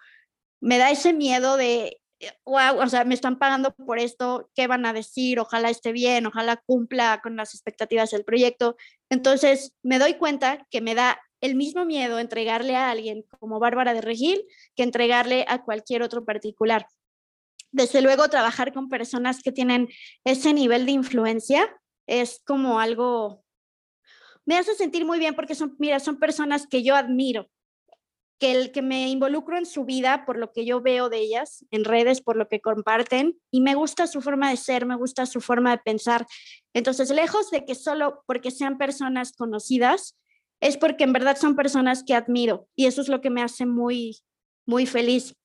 Me da ese miedo de, wow, o sea, me están pagando por esto, ¿qué van a decir? Ojalá esté bien, ojalá cumpla con las expectativas del proyecto. Entonces, me doy cuenta que me da el mismo miedo entregarle a alguien como Bárbara de Regil que entregarle a cualquier otro particular. Desde luego, trabajar con personas que tienen ese nivel de influencia es como algo, me hace sentir muy bien porque son, mira, son personas que yo admiro, que el que me involucro en su vida por lo que yo veo de ellas en redes, por lo que comparten, y me gusta su forma de ser, me gusta su forma de pensar. Entonces, lejos de que solo porque sean personas conocidas, es porque en verdad son personas que admiro y eso es lo que me hace muy, muy feliz.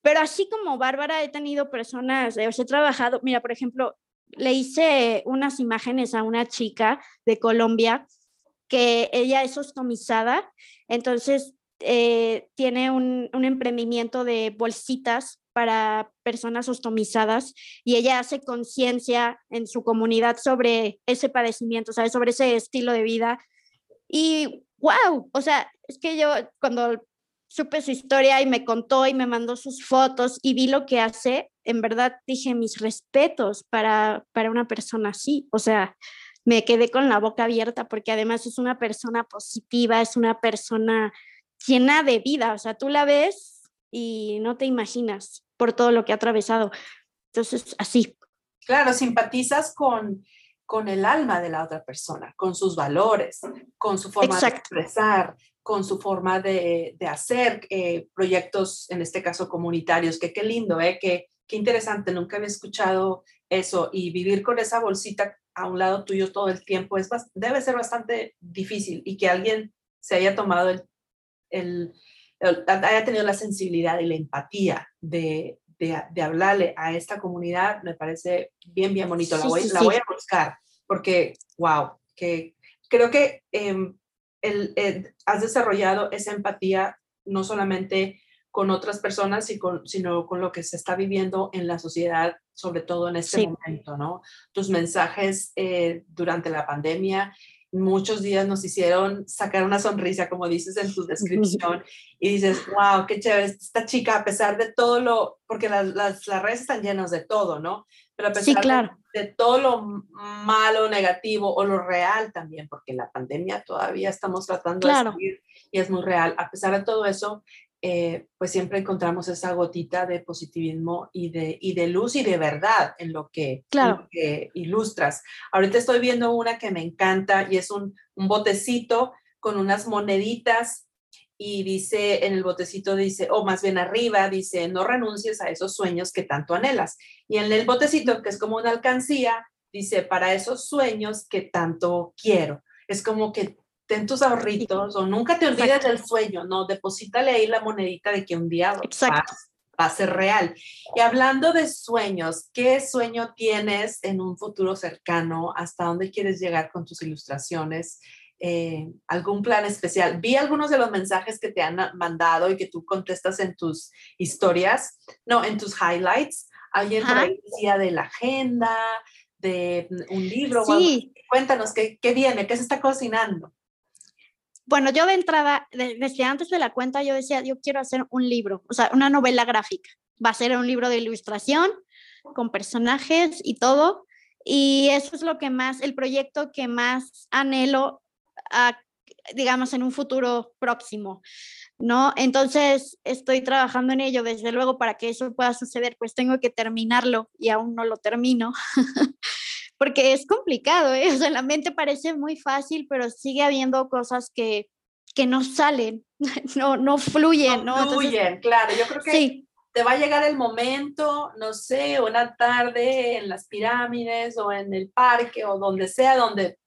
Pero así como Bárbara, he tenido personas, eh, he trabajado, mira, por ejemplo, le hice unas imágenes a una chica de Colombia que ella es ostomizada, entonces eh, tiene un, emprendimiento de bolsitas para personas ostomizadas y ella hace conciencia en su comunidad sobre ese padecimiento, ¿sabes? sobre ese estilo de vida. Y wow, o sea, es que yo cuando supe su historia y me contó y me mandó sus fotos y vi lo que hace, en verdad dije mis respetos para, para una persona así. O sea, me quedé con la boca abierta porque además es una persona positiva, es una persona llena de vida. O sea, tú la ves y no te imaginas por todo lo que ha atravesado. Entonces, así. Claro, simpatizas con, con el alma de la otra persona, con sus valores, con su forma de expresar, con su forma de, de hacer eh, proyectos, en este caso comunitarios, que qué lindo, ¿eh? Qué, qué interesante, nunca había escuchado eso y vivir con esa bolsita a un lado tuyo todo el tiempo es, debe ser bastante difícil y que alguien se haya tomado el, el, haya tenido la sensibilidad y la empatía de, de, de, hablarle a esta comunidad, me parece bien, bien bonito. la, voy, la voy a buscar porque, wow, que creo que eh, el, has desarrollado esa empatía no solamente con otras personas, sino con lo que se está viviendo en la sociedad, sobre todo en este momento, ¿no? Tus mensajes eh, durante la pandemia, muchos días nos hicieron sacar una sonrisa, como dices en tu descripción, y dices, wow, qué chévere, esta chica, a pesar de todo lo, porque las, las, las redes están llenas de todo, ¿no? Pero a pesar de, todo lo malo, negativo o lo real también, porque la pandemia todavía estamos tratando de salir y es muy real, a pesar de todo eso, eh, pues siempre encontramos esa gotita de positivismo y de, y de luz y de verdad en lo, que, claro. ilustras. Ahorita estoy viendo una que me encanta y es un, un botecito con unas moneditas y dice en el botecito dice, o más bien arriba dice, no renuncies a esos sueños que tanto anhelas. Y en el botecito, que es como una alcancía, dice, para esos sueños que tanto quiero. Es como que ten tus ahorritos o nunca te olvides del sueño, no, deposítale ahí la monedita de que un día va, a ser real. Y hablando de sueños, ¿qué sueño tienes en un futuro cercano? ¿Hasta dónde quieres llegar con tus ilustraciones? Eh, algún plan especial. Vi algunos de los mensajes que te han mandado y que tú contestas en tus historias, no, en tus highlights. Alguien por ahí decía de la agenda, de un libro. Sí. Cuéntanos, ¿qué, ¿qué viene? ¿Qué se está cocinando? Bueno, yo de entrada, desde antes de la cuenta, yo decía, yo quiero hacer un libro, o sea, una novela gráfica. Va a ser un libro de ilustración con personajes y todo. Y eso es lo que más, el proyecto que más anhelo digamos, en un futuro próximo, ¿no? Entonces, estoy trabajando en ello, desde luego, para que eso pueda suceder, pues tengo que terminarlo y aún no lo termino, porque es complicado, ¿eh? O sea, la mente parece muy fácil, pero sigue habiendo cosas que, que no salen, no, no fluyen, ¿no? ¿no? Fluyen, claro, yo creo que... Sí. Te va a llegar el momento, no sé, una tarde en las pirámides o en el parque o donde sea, donde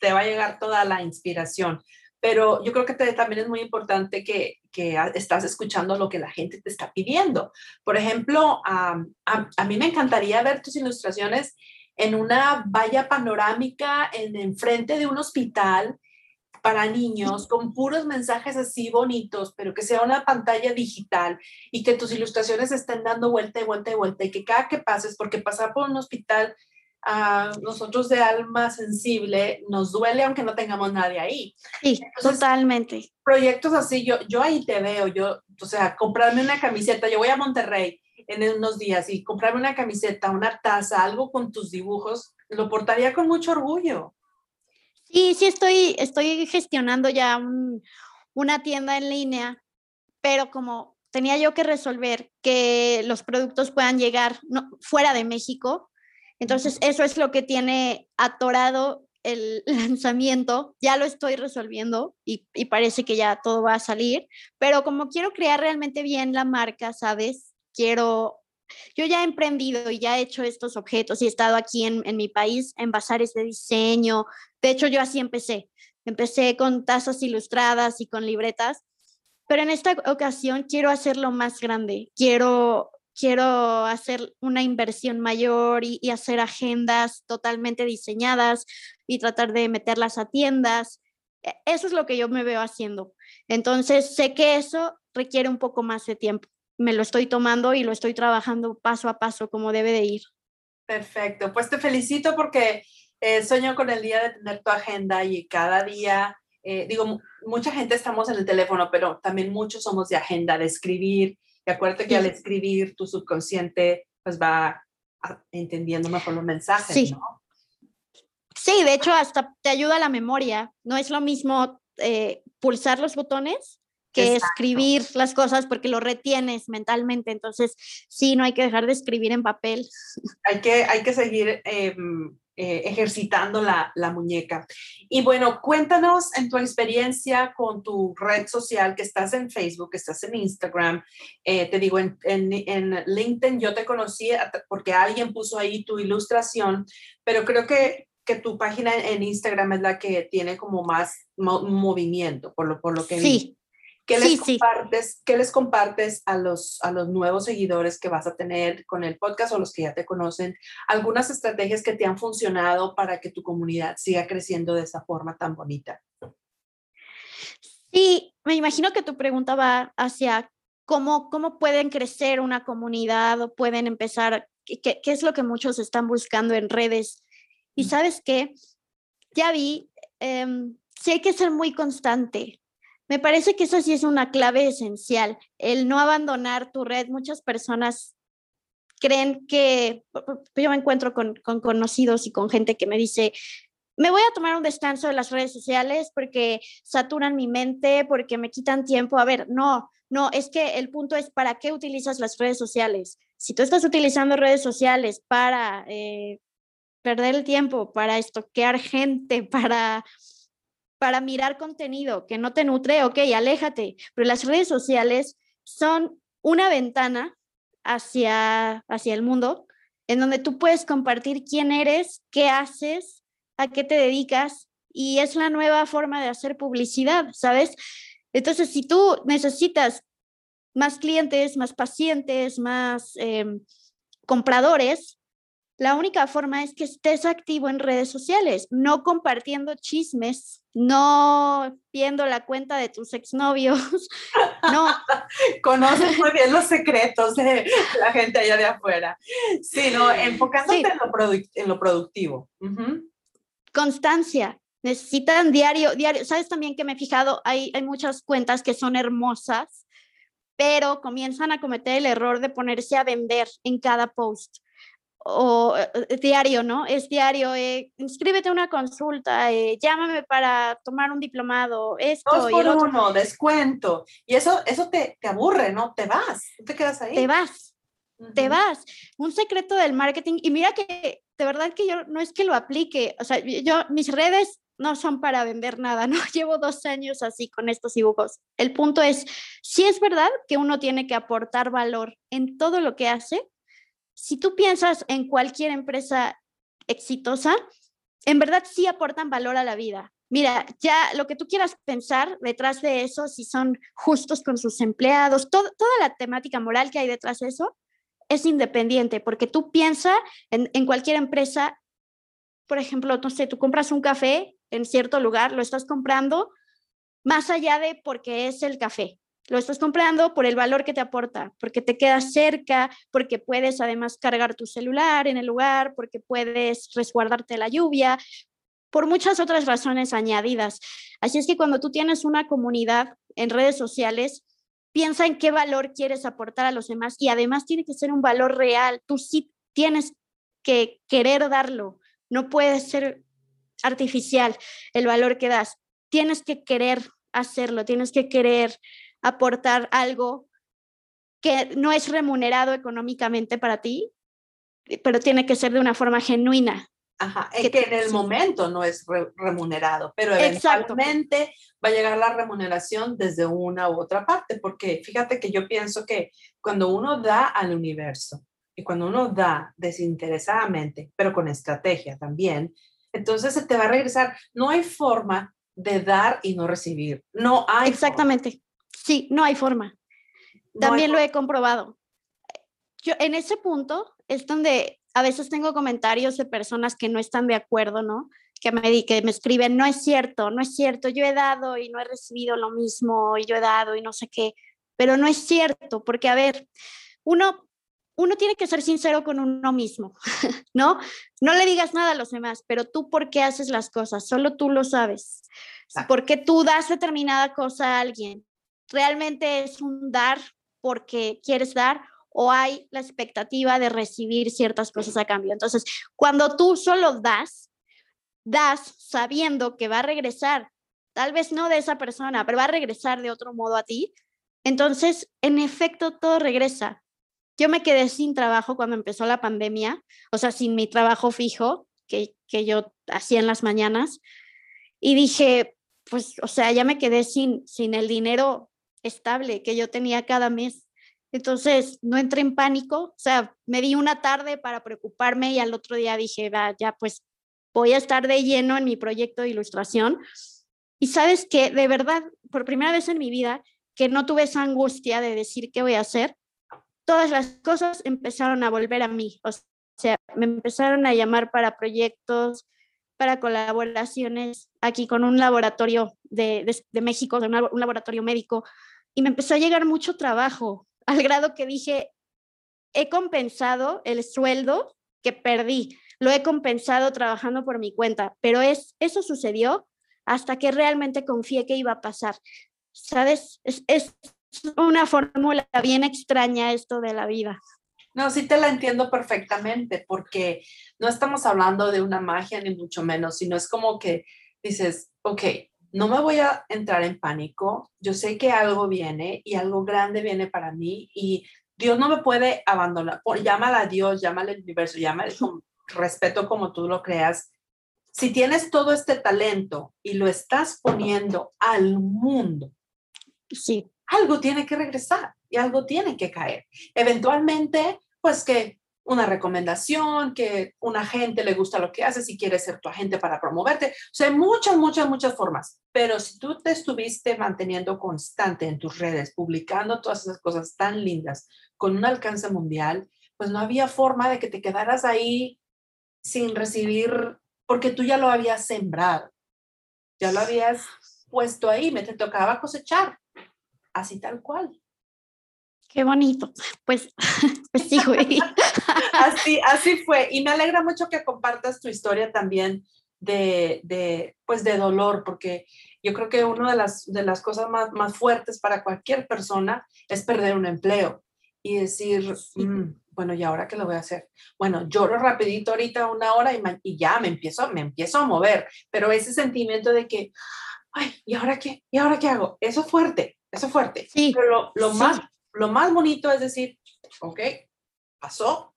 te va a llegar toda la inspiración. Pero yo creo que también es muy importante que, que, estás escuchando lo que la gente te está pidiendo. Por ejemplo, a, a, mí me encantaría ver tus ilustraciones en una valla panorámica en enfrente de un hospital para niños con puros mensajes así bonitos, pero que sea una pantalla digital y que tus ilustraciones estén dando vuelta y vuelta y vuelta y que cada que pases, porque pasar por un hospital a nosotros de alma sensible nos duele aunque no tengamos nadie ahí. Sí, totalmente. Proyectos así, yo, yo ahí te veo, yo, o sea, comprarme una camiseta, yo voy a Monterrey en unos días y comprarme una camiseta, una taza, algo con tus dibujos, lo portaría con mucho orgullo. Sí, sí, estoy, estoy gestionando ya una tienda en línea, pero como tenía yo que resolver que los productos puedan llegar no, fuera de México, entonces, eso es lo que tiene atorado el lanzamiento, ya lo estoy resolviendo y, y, parece que ya todo va a salir, pero como quiero crear realmente bien la marca, ¿sabes? Quiero, yo ya he emprendido y ya he hecho estos objetos y he estado aquí en, mi país en bazares de diseño. De hecho, yo así empecé. Empecé con tazas ilustradas y con libretas, pero en esta ocasión quiero hacerlo más grande. Quiero quiero hacer una inversión mayor y, hacer agendas totalmente diseñadas y tratar de meterlas a tiendas. E, eso es lo que yo me veo haciendo. Entonces, sé que eso requiere un poco más de tiempo. Me lo estoy tomando y lo estoy trabajando paso a paso como debe de ir. Perfecto, pues te felicito porque eh, sueño con el día de tener tu agenda y cada día, eh, digo, mucha gente estamos en el teléfono, pero también muchos somos de agenda, de escribir, y acuérdate que al escribir tu subconsciente pues va entendiendo mejor los mensajes, sí. ¿no? Sí, de hecho hasta te ayuda la memoria. No es lo mismo eh, pulsar los botones que escribir las cosas porque lo retienes mentalmente. Entonces, sí, no hay que dejar de escribir en papel. Hay que, hay que seguir em, eh, ejercitando la, la, muñeca. Y bueno, cuéntanos en tu experiencia con tu red social, que estás en Facebook, que estás en Instagram. Eh, te digo, en, en, en, LinkedIn yo te conocí porque alguien puso ahí tu ilustración, pero creo que, que tu página en Instagram es la que tiene como más movimiento, por lo, por lo que sí. ¿Qué les, compartes, ¿Qué les compartes a los, a los nuevos seguidores que vas a tener con el podcast o los que ya te conocen? Algunas estrategias que te han funcionado para que tu comunidad siga creciendo de esa forma tan bonita. Sí, me imagino que tu pregunta va hacia cómo, cómo pueden crecer una comunidad o pueden empezar, qué, qué es lo que muchos están buscando en redes. Y sabes qué, ya vi, eh, sí hay que ser muy constante me parece que eso sí es una clave esencial, el no abandonar tu red. Muchas personas creen que, yo me encuentro con, conocidos y con gente que me dice, me voy a tomar un descanso de las redes sociales porque saturan mi mente, porque me quitan tiempo. A ver, no, no, es que el punto es para qué utilizas las redes sociales. Si tú estás utilizando redes sociales para eh, perder el tiempo, para estoquear gente, para para mirar contenido que no te nutre, ok, aléjate. Pero las redes sociales son una ventana hacia, hacia el mundo en donde tú puedes compartir quién eres, qué haces, a qué te dedicas y es la nueva forma de hacer publicidad, ¿sabes? Entonces, si tú necesitas más clientes, más pacientes, más em, compradores, la única forma es que estés activo en redes sociales, no compartiendo chismes, no viendo la cuenta de tus exnovios, no. Conoces muy bien los secretos de la gente allá de afuera. Sí, no, enfocándote En, lo en, lo productivo. Constancia. Necesitan diario, diario. Sabes también que me he fijado, hay, hay muchas cuentas que son hermosas, pero comienzan a cometer el error de ponerse a vender en cada post o eh, eh, diario, ¿no? Es diario, eh, inscríbete a una consulta, eh, llámame para tomar un diplomado, esto Dos por uno, descuento. Y eso, eso te, te, aburre, ¿no? Te vas, te quedas ahí. Te vas, te vas. Un secreto del marketing, y mira que de verdad que yo no es que lo aplique, o sea, yo, mis redes no son para vender nada, ¿no? Llevo dos años así con estos dibujos. El punto es, si es verdad que uno tiene que aportar valor en todo lo que hace, si tú piensas en cualquier empresa exitosa, en verdad sí aportan valor a la vida. Mira, ya lo que tú quieras pensar detrás de eso, si son justos con sus empleados, toda la temática moral que hay detrás de eso, es independiente, porque tú piensas en, en cualquier empresa, por ejemplo, no sé, tú compras un café en cierto lugar, lo estás comprando más allá de porque es el café. Lo estás comprando por el valor que te aporta, porque te queda cerca, porque puedes además cargar tu celular en el lugar, porque puedes resguardarte la lluvia, por muchas otras razones añadidas. Así es que cuando tú tienes una comunidad en redes sociales, piensa en qué valor quieres aportar a los demás y además tiene que ser un valor real. Tú sí tienes que querer darlo, no puede ser artificial el valor que das. Tienes que querer hacerlo, tienes que querer aportar algo que no es remunerado económicamente para ti, pero tiene que ser de una forma genuina. Ajá, es que, en el momento no es remunerado, pero eventualmente va a llegar la remuneración desde una u otra parte, porque fíjate que yo pienso que cuando uno da al universo y cuando uno da desinteresadamente, pero con estrategia también, entonces se te va a regresar. No hay forma de dar y no recibir. No hay. Exactamente. Sí, no hay forma. También lo he comprobado. Yo en ese punto es donde a veces tengo comentarios de personas que no están de acuerdo, ¿no? Que me, que me escriben, no es cierto, no es cierto, yo he dado y no he recibido lo mismo, y yo he dado y no sé qué, pero no es cierto, porque a ver, uno, uno tiene que ser sincero con uno mismo, ¿no? No le digas nada a los demás, pero tú por qué haces las cosas, solo tú lo sabes. ¿Por qué tú das determinada cosa a alguien? ¿Realmente es un dar porque quieres dar o hay la expectativa de recibir ciertas cosas a cambio. Entonces, cuando tú solo das, das sabiendo que va a regresar, tal vez no de esa persona, pero va a regresar de otro modo a ti, entonces, en efecto, todo regresa. Yo me quedé sin trabajo cuando empezó la pandemia, o sea, sin mi trabajo fijo que, que yo hacía en las mañanas, y dije, pues, o sea, ya me quedé sin, sin el dinero estable que yo tenía cada mes. Entonces, no entré en pánico, o sea, me di una tarde para preocuparme y al otro día dije, va, ya pues voy a estar de lleno en mi proyecto de ilustración. Y sabes que de verdad, por primera vez en mi vida, que no tuve esa angustia de decir qué voy a hacer, todas las cosas empezaron a volver a mí. O sea, me empezaron a llamar para proyectos, para colaboraciones aquí con un laboratorio de, de, México, de un laboratorio médico, y me empezó a llegar mucho trabajo al grado que dije, he compensado el sueldo que perdí, lo he compensado trabajando por mi cuenta, pero es, eso sucedió hasta que realmente confié que iba a pasar. ¿Sabes? Es, es una fórmula bien extraña esto de la vida. No, sí te la entiendo perfectamente, porque no estamos hablando de una magia ni mucho menos, sino es como que dices, ok, no me voy a entrar en pánico, yo sé que algo viene y algo grande viene para mí y Dios no me puede abandonar, llámala a Dios, llámale al universo, llámale con respeto como tú lo creas. Si tienes todo este talento y lo estás poniendo al mundo, sí. algo tiene que regresar y algo tiene que caer. Eventualmente, pues que una recomendación, que un agente le gusta lo que haces y quiere ser tu agente para promoverte. O sea, muchas, muchas, muchas formas. Pero si tú te estuviste manteniendo constante en tus redes, publicando todas esas cosas tan lindas con un alcance mundial, pues no había forma de que te quedaras ahí sin recibir, porque tú ya lo habías sembrado, ya lo habías puesto ahí, me te tocaba cosechar, así tal cual. Qué bonito. Pues, pues sí, güey. así, así fue. Y me alegra mucho que compartas tu historia también de, de, pues de dolor, porque yo creo que una de las, de las cosas más, más fuertes para cualquier persona es perder un empleo y decir, mm, bueno, ¿y ahora qué lo voy a hacer? Bueno, lloro rapidito ahorita una hora y, y, ya me empiezo, me empiezo a mover, pero ese sentimiento de que, ay, ¿y ahora qué? ¿Y ahora qué hago? Eso es fuerte, eso es fuerte. Sí. Pero lo, lo más lo más bonito es decir, ok, pasó,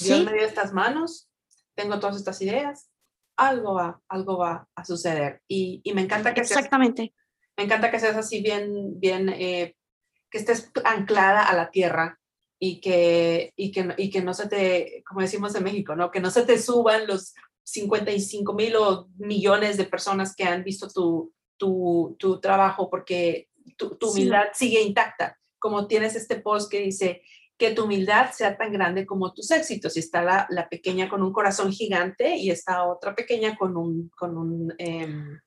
Dios me dio estas manos, tengo todas estas ideas, algo va, algo va a suceder. Y, y me encanta que Exactamente. me encanta que seas así bien, bien, eh, que estés anclada a la tierra y que, y que, y que no se te, como decimos en México, ¿no? Que no se te suban los 55 mil o millones de personas que han visto tu, tu, tu trabajo porque tu, tu humildad sigue intacta como tienes este post que dice que tu humildad sea tan grande como tus éxitos. Y está la, la pequeña con un corazón gigante y está otra pequeña con un, con un, em,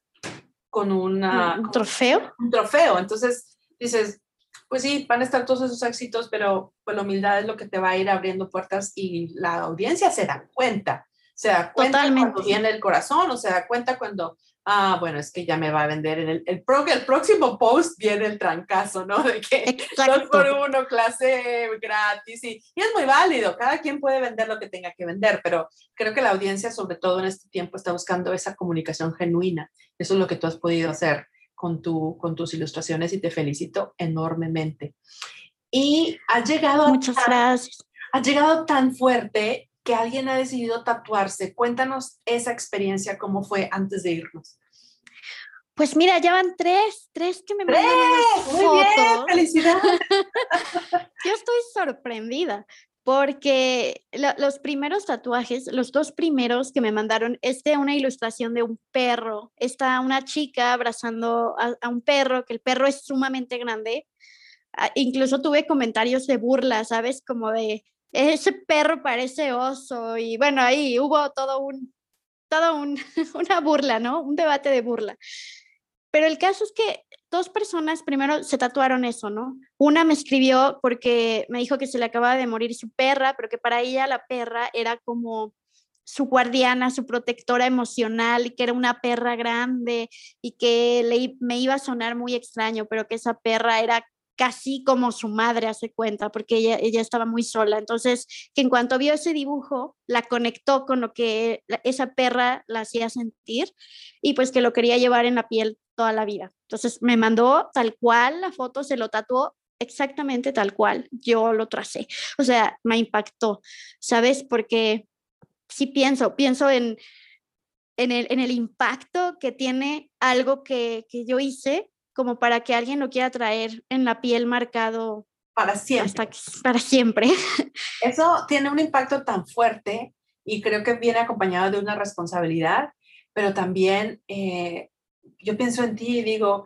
con una, ¿Un trofeo. Un trofeo. Entonces dices, pues sí, van a estar todos esos éxitos, pero pues la humildad es lo que te va a ir abriendo puertas y la audiencia se da cuenta. Se da cuenta cuando viene el corazón o se da cuenta cuando ah, bueno, es que ya me va a vender en el, el, el próximo post viene el trancazo, ¿no? De que dos por uno, clase gratis y, y, es muy válido, cada quien puede vender lo que tenga que vender, pero creo que la audiencia, sobre todo en este tiempo, está buscando esa comunicación genuina. Eso es lo que tú has podido hacer con, tu, con tus ilustraciones y te felicito enormemente. Y has llegado... Muchas gracias. Has llegado tan fuerte que alguien ha decidido tatuarse. Cuéntanos esa experiencia, cómo fue antes de irnos. Pues mira, ya van tres, tres que me ¡Tres! Muy bien, felicidades. Yo estoy sorprendida porque los primeros tatuajes, los dos primeros que me mandaron, es de una ilustración de un perro. Está una chica abrazando a, un perro, que el perro es sumamente grande. Ah, incluso tuve comentarios de burla, ¿sabes? Como de, ese perro parece oso. Y bueno, ahí hubo todo un, todo un, una burla, ¿no? Un debate de burla. Pero el caso es que dos personas primero se tatuaron eso, ¿no? Una me escribió porque me dijo que se le acababa de morir su perra, pero que para ella la perra era como su guardiana, su protectora emocional, y que era una perra grande y que le, me iba a sonar muy extraño, pero que esa perra era casi como su madre hace cuenta, porque ella, ella estaba muy sola. Entonces, que en cuanto vio ese dibujo, la conectó con lo que esa perra la hacía sentir y pues que lo quería llevar en la piel toda la vida. Entonces, me mandó tal cual la foto, se lo tatuó exactamente tal cual yo lo tracé. O sea, me impactó, ¿sabes? Porque sí pienso, pienso en, en, el, en el impacto que tiene algo que, que yo hice como para que alguien lo quiera traer en la piel marcado para siempre. para siempre. Eso tiene un impacto tan fuerte y creo que viene acompañado de una responsabilidad, pero también eh, yo pienso en ti y digo,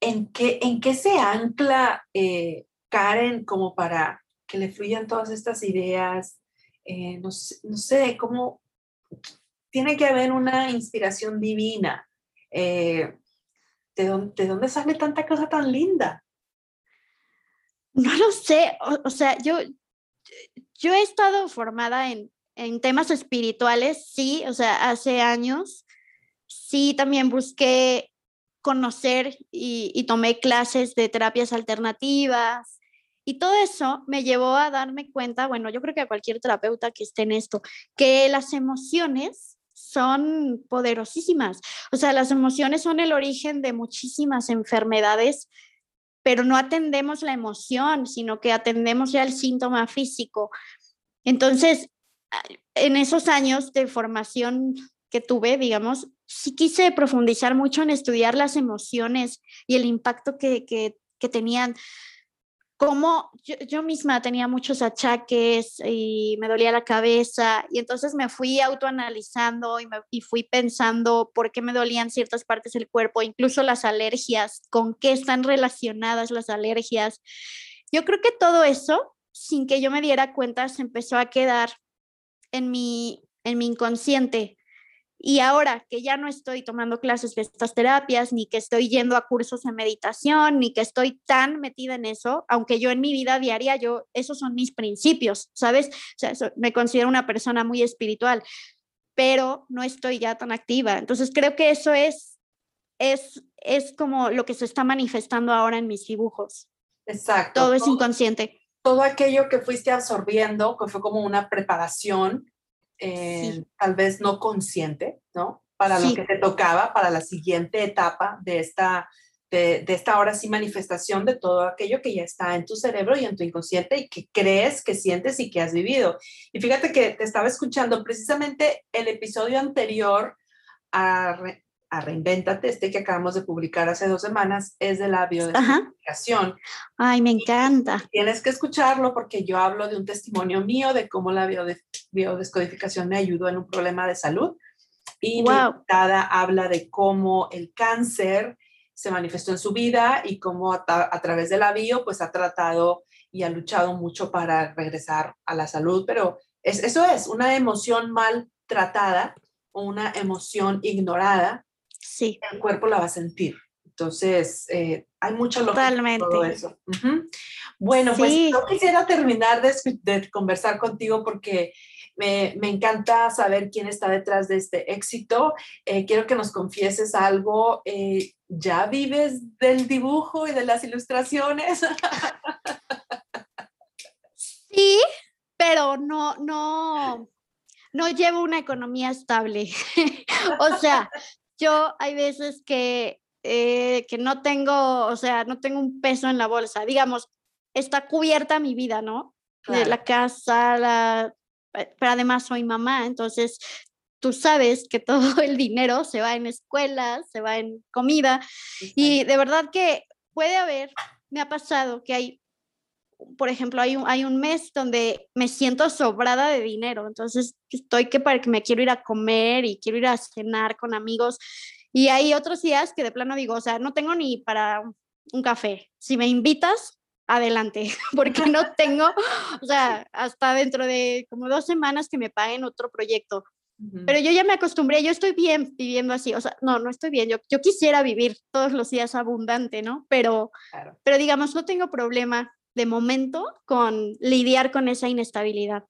¿en qué, en qué se ancla eh, Karen como para que le fluyan todas estas ideas? Eh, no, no, sé, cómo tiene que haber una inspiración divina. ¿De dónde, sale tanta cosa tan linda? No lo sé, o, sea, yo, yo he estado formada en, temas espirituales, sí, o sea, hace años, sí, también busqué conocer y, tomé clases de terapias alternativas y todo eso me llevó a darme cuenta, bueno, yo creo que cualquier terapeuta que esté en esto, que las emociones son poderosísimas. O sea, las emociones son el origen de muchísimas enfermedades, pero no atendemos la emoción, sino que atendemos ya el síntoma físico. Entonces, en esos años de formación que tuve, digamos, sí quise profundizar mucho en estudiar las emociones y el impacto que, que, que tenían como yo, misma tenía muchos achaques y me dolía la cabeza y entonces me fui autoanalizando y, me, y fui pensando por qué me dolían ciertas partes del cuerpo, incluso las alergias, con qué están relacionadas las alergias. Yo creo que todo eso, sin que yo me diera cuenta, se empezó a quedar en mi, en mi inconsciente y ahora que ya no estoy tomando clases de estas terapias, ni que estoy yendo a cursos de meditación, ni que estoy tan metida en eso, aunque yo en mi vida diaria, yo, esos son mis principios, ¿sabes? O sea, me considero una persona muy espiritual, pero no estoy ya tan activa. Entonces creo que eso es, es, es como lo que se está manifestando ahora en mis dibujos. Exacto. Todo es inconsciente. Todo aquello que fuiste absorbiendo, que fue como una preparación, eh, tal vez no consciente, ¿no? Para lo que te tocaba, para la siguiente etapa de esta, de, de, esta ahora sí manifestación de todo aquello que ya está en tu cerebro y en tu inconsciente y que crees, que sientes y que has vivido. Y fíjate que te estaba escuchando precisamente el episodio anterior a, a Reinventate, este que acabamos de publicar hace dos semanas, es de la biodescodificación. Ay, me encanta. tienes que escucharlo porque yo hablo de un testimonio mío de cómo la biodescodificación me ayudó en un problema de salud. Y wow. mi habla de cómo el cáncer se manifestó en su vida y cómo a, a, través de la bio pues ha tratado y ha luchado mucho para regresar a la salud, pero es, eso es una emoción mal tratada o una emoción ignorada sí. el cuerpo la va a sentir. Entonces, eh, hay mucha lógica Totalmente. en todo eso. Bueno, pues yo quisiera terminar de, conversar contigo porque me, me, encanta saber quién está detrás de este éxito. Eh, quiero que nos confieses algo. Eh, ¿Ya vives del dibujo y de las ilustraciones? sí, pero no, no, no llevo una economía estable. o sea, yo hay veces que, eh, que no tengo, o sea, no tengo un peso en la bolsa, digamos, está cubierta mi vida, ¿no? Claro. La casa, la, pero además soy mamá, entonces tú sabes que todo el dinero se va en escuelas, se va en comida y de verdad que puede haber, me ha pasado que hay, por ejemplo, hay un, hay un mes donde me siento sobrada de dinero, entonces estoy que para que me quiero ir a comer y quiero ir a cenar con amigos y hay otros días que de plano digo, o sea, no tengo ni para un café. Si me invitas, adelante, porque no tengo, o sea, hasta dentro de como dos semanas que me paguen otro proyecto. Pero yo ya me acostumbré, yo estoy bien viviendo así, o sea, no, no estoy bien, yo, yo quisiera vivir todos los días abundante, ¿no? Pero, pero digamos, no tengo problema de momento con lidiar con esa inestabilidad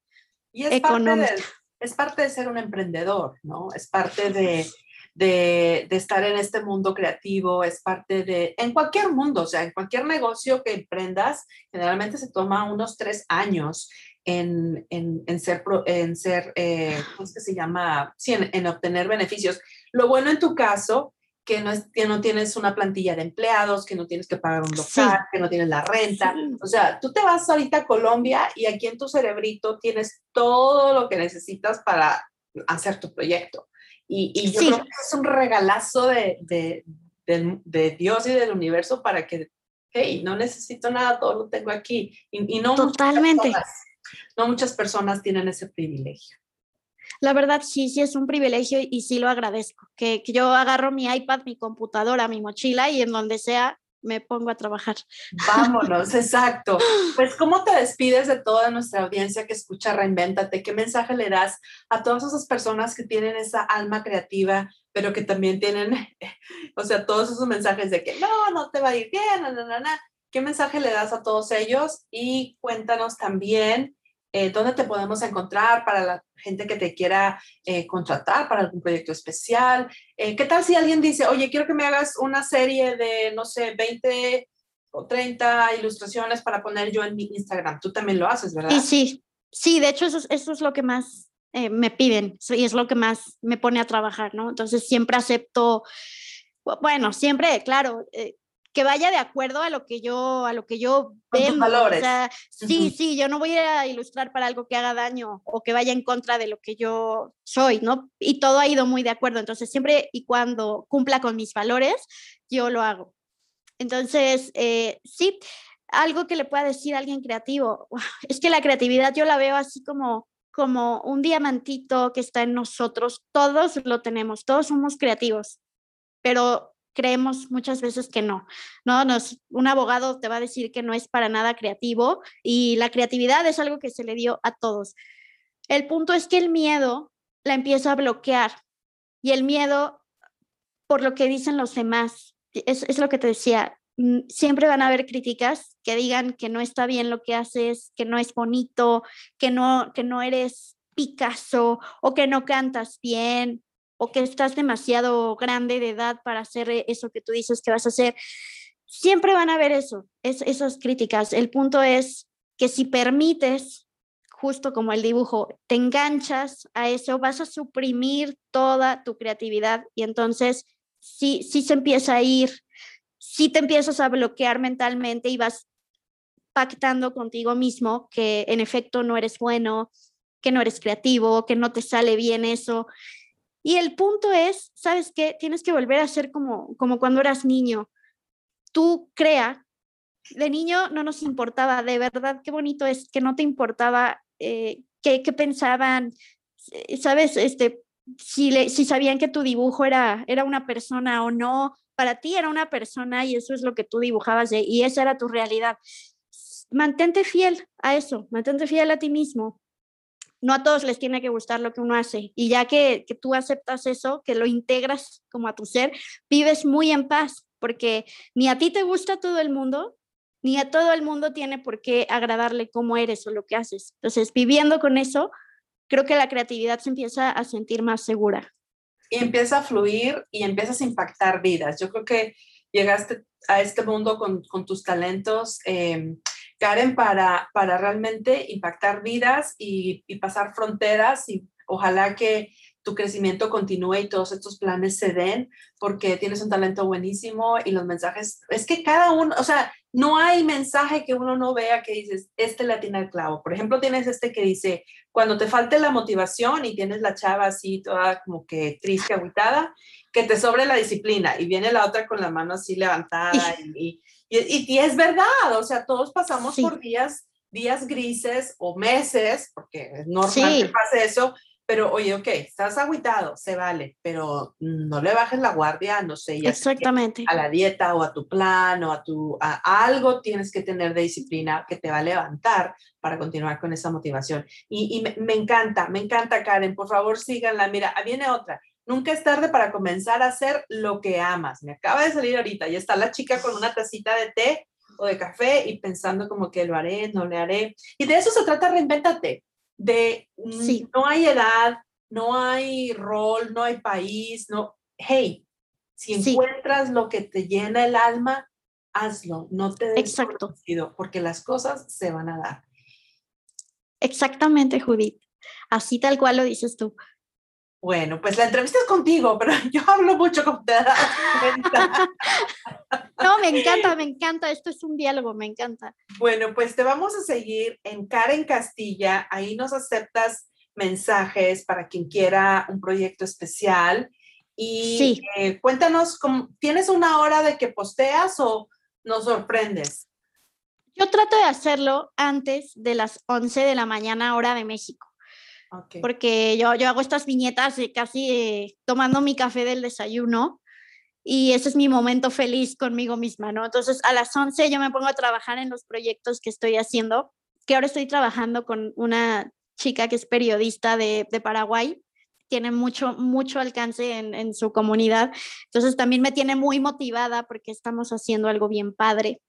y es económica. Parte de, es parte de ser un emprendedor, ¿no? Es parte de, de, estar en este mundo creativo, es parte de, en cualquier mundo, o sea, en cualquier negocio que emprendas, generalmente se toma unos tres años en, en, ser, en ser eh, ¿cómo es que se llama? Sí, en, obtener beneficios. Lo bueno en tu caso, que no, es, que no tienes una plantilla de empleados, que no tienes que pagar un local, que no tienes la renta. O sea, tú te vas ahorita a Colombia y aquí en tu cerebrito tienes todo lo que necesitas para hacer tu proyecto. Y, yo creo que es un regalazo de, de, de, Dios y del universo para que, hey, no necesito nada, todo lo tengo aquí. Y, no Totalmente. Muchas personas, no muchas personas tienen ese privilegio. La verdad, sí, sí es un privilegio y sí lo agradezco. Que, que yo agarro mi iPad, mi computadora, mi mochila y en donde sea me pongo a trabajar. Vámonos, exacto. Pues, ¿cómo te despides de toda nuestra audiencia que escucha Reinvéntate? ¿Qué mensaje le das a todas esas personas que tienen esa alma creativa, pero que también tienen, o sea, todos esos mensajes de que no, no te va a ir bien, na, na, na, ¿Qué mensaje le das a todos ellos? Y cuéntanos también eh, dónde te podemos encontrar para la gente que te quiera eh, contratar para algún proyecto especial. Eh, ¿Qué tal si alguien dice, oye, quiero que me hagas una serie de, no sé, 20 o 30 ilustraciones para poner yo en mi Instagram? Tú también lo haces, ¿verdad? Sí, sí. De hecho eso, eso es lo que más me piden y es lo que más me pone a trabajar, ¿no? Entonces siempre acepto, bueno, siempre, claro, que vaya de acuerdo a lo que yo, a lo que yo veo. O sea, sí, sí, yo no voy a ilustrar para algo que haga daño o que vaya en contra de lo que yo soy, ¿no? Y todo ha ido muy de acuerdo. Entonces, siempre y cuando cumpla con mis valores, yo lo hago. Entonces, eh, sí, algo que le pueda decir a alguien creativo, es que la creatividad yo la veo así como como un diamantito que está en nosotros, todos lo tenemos, todos somos creativos, pero creemos muchas veces que no, ¿no? Nos, un abogado te va a decir que no es para nada creativo y la creatividad es algo que se le dio a todos. El punto es que el miedo la empieza a bloquear y el miedo por lo que dicen los demás, es, es lo que te decía, mm, siempre van a haber críticas que digan que no está bien lo que haces, que no es bonito, que no, que no eres Picasso o que no cantas bien o que estás demasiado grande de edad para hacer e, eso que tú dices que vas a hacer. Siempre van a haber eso, esas críticas. El punto es que si permites, justo como el dibujo, te enganchas a eso, vas a suprimir toda tu creatividad y entonces sí, sí se empieza a ir, sí te empiezas a bloquear mentalmente y vas pactando contigo mismo que en efecto no eres bueno, que no eres creativo, que no te sale bien eso. Y el punto es, ¿sabes qué? Tienes que volver a ser como, como cuando eras niño. Tú crea. De niño no nos importaba, de verdad, qué bonito es que no te importaba eh, qué, pensaban, eh, ¿sabes? Este, si, le, si sabían que tu dibujo era, era una persona o no, para ti era una persona y eso es lo que tú dibujabas y esa era tu realidad. Mantente fiel a eso, mantente fiel a ti mismo no a todos les tiene que gustar lo que uno hace. Y ya que, tú aceptas eso, que lo integras como a tu ser, vives muy en paz, porque ni a ti te gusta todo el mundo, ni a todo el mundo tiene por qué agradarle cómo eres o lo que haces. Entonces, viviendo con eso, creo que la creatividad se empieza a sentir más segura. Y empieza a fluir y empiezas a impactar vidas. Yo creo que llegaste a este mundo con, tus talentos. Eh, Karen, para, para realmente impactar vidas y, pasar fronteras y ojalá que, tu crecimiento continúe y todos estos planes se den porque tienes un talento buenísimo y los mensajes, es que cada uno, o sea, no hay mensaje que uno no vea que dices, este le atina el clavo. Por ejemplo, tienes este que dice, cuando te falte la motivación y tienes la chava así toda como que triste, aguitada, que te sobre la disciplina y viene la otra con la mano así levantada y, y, es verdad, o sea, todos pasamos por días, días grises o meses, porque es normal que pase eso, pero oye, ok, estás aguitado, se vale, pero no le bajes la guardia, no sé, ya Exactamente. a la dieta o a tu plan o a tu a algo tienes que tener de disciplina que te va a levantar para continuar con esa motivación. Y, y me, me, encanta, me encanta, Karen, por favor síganla. Mira, viene otra. Nunca es tarde para comenzar a hacer lo que amas. Me acaba de salir ahorita y está la chica con una tacita de té o de café y pensando como que lo haré, no le haré. Y de eso se trata, reinvéntate de no hay edad, no hay rol, no hay país, no, hey, si encuentras lo que te llena el alma, hazlo, no te des Exacto. porque las cosas se van a dar. Exactamente, Judith. Así tal cual lo dices tú. Bueno, pues la entrevista es contigo, pero yo hablo mucho con te No, me encanta, me encanta. Esto es un diálogo, me encanta. Bueno, pues te vamos a seguir en Karen Castilla. Ahí nos aceptas mensajes para quien quiera un proyecto especial. Y sí. Eh, cuéntanos, ¿tienes una hora de que posteas o nos sorprendes? Yo trato de hacerlo antes de las 11 de la mañana, hora de México. Porque yo, yo hago estas viñetas casi tomando mi café del desayuno y ese es mi momento feliz conmigo misma, ¿no? Entonces a las 11 yo me pongo a trabajar en los proyectos que estoy haciendo, que ahora estoy trabajando con una chica que es periodista de, de Paraguay, tiene mucho, mucho alcance en, en, su comunidad, entonces también me tiene muy motivada porque estamos haciendo algo bien padre.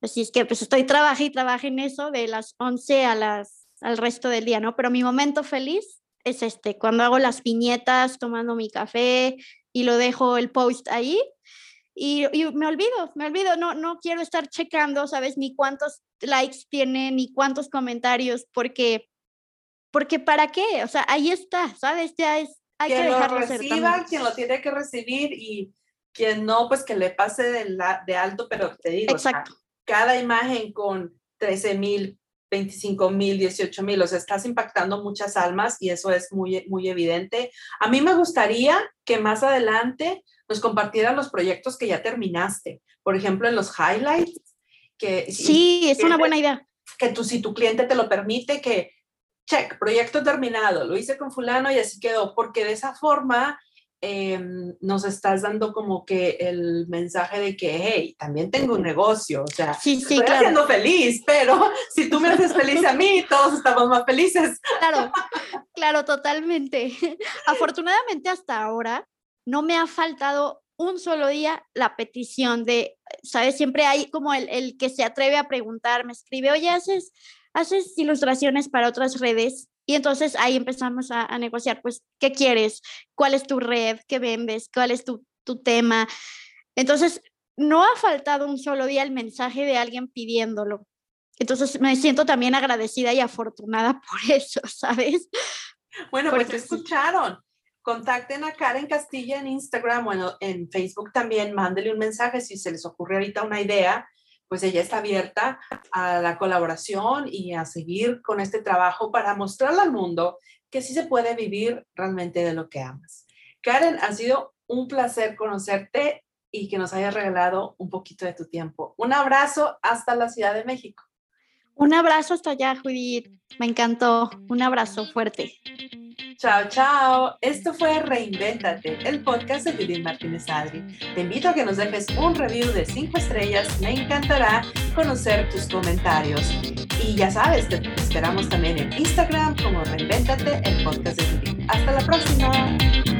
Así es que pues estoy trabajando y trabajando en eso de las 11 a las, al resto del día, ¿no? Pero mi momento feliz es este, cuando hago las viñetas, tomando mi café, y lo dejo el post ahí y, me olvido, me olvido, no, no quiero estar checando, ¿sabes? Ni cuántos likes tiene, ni cuántos comentarios, porque, porque ¿para qué? O sea, ahí está, ¿sabes? Ya es, hay quien que dejarlo lo reciba, quien lo tiene que recibir y quien no, pues que le pase de, la, de alto, pero te digo, Exacto. cada imagen con 13 mil 25 mil, 18 mil, o sea, estás impactando muchas almas y eso es muy, muy evidente. A mí me gustaría que más adelante nos compartieran los proyectos que ya terminaste, por ejemplo, en los highlights. Que, sí, es una buena idea. Que tú, si tu cliente te lo permite, que, check, proyecto terminado, lo hice con fulano y así quedó, porque de esa forma Em, nos estás dando como que el mensaje de que, hey, también tengo un negocio, o sea, sí, sí, estoy haciendo feliz, pero si tú me haces feliz a mí, todos estamos más felices. Claro, claro, totalmente. Afortunadamente hasta ahora no me ha faltado un solo día la petición de, ¿sabes? Siempre hay como el, el que se atreve a preguntar, me escribe, oye, ¿haces, haces ilustraciones para otras redes? Y entonces ahí empezamos a, negociar, pues, ¿qué quieres? ¿Cuál es tu red? ¿Qué vendes? ¿Cuál es tu, tu tema? Entonces, no ha faltado un solo día el mensaje de alguien pidiéndolo. Entonces, me siento también agradecida y afortunada por eso, ¿sabes? Bueno, pues escucharon. Contacten a Karen Castilla en Instagram o en Facebook también. Mándele un mensaje si se les ocurre ahorita una idea pues ella está abierta a la colaboración y a seguir con este trabajo para mostrarle al mundo que sí se puede vivir realmente de lo que amas. Karen, ha sido un placer conocerte y que nos hayas regalado un poquito de tu tiempo. Un abrazo hasta la Ciudad de México. Un abrazo hasta allá, Judith. Me encantó. Un abrazo fuerte. Chao, chao. Esto fue Reinvéntate, el podcast de Judith Martínez Adri. Te invito a que nos dejes un review de 5 estrellas. Me encantará conocer tus comentarios. Y ya sabes, te esperamos también en Instagram como Reinvéntate, el podcast de Judith. Hasta la próxima.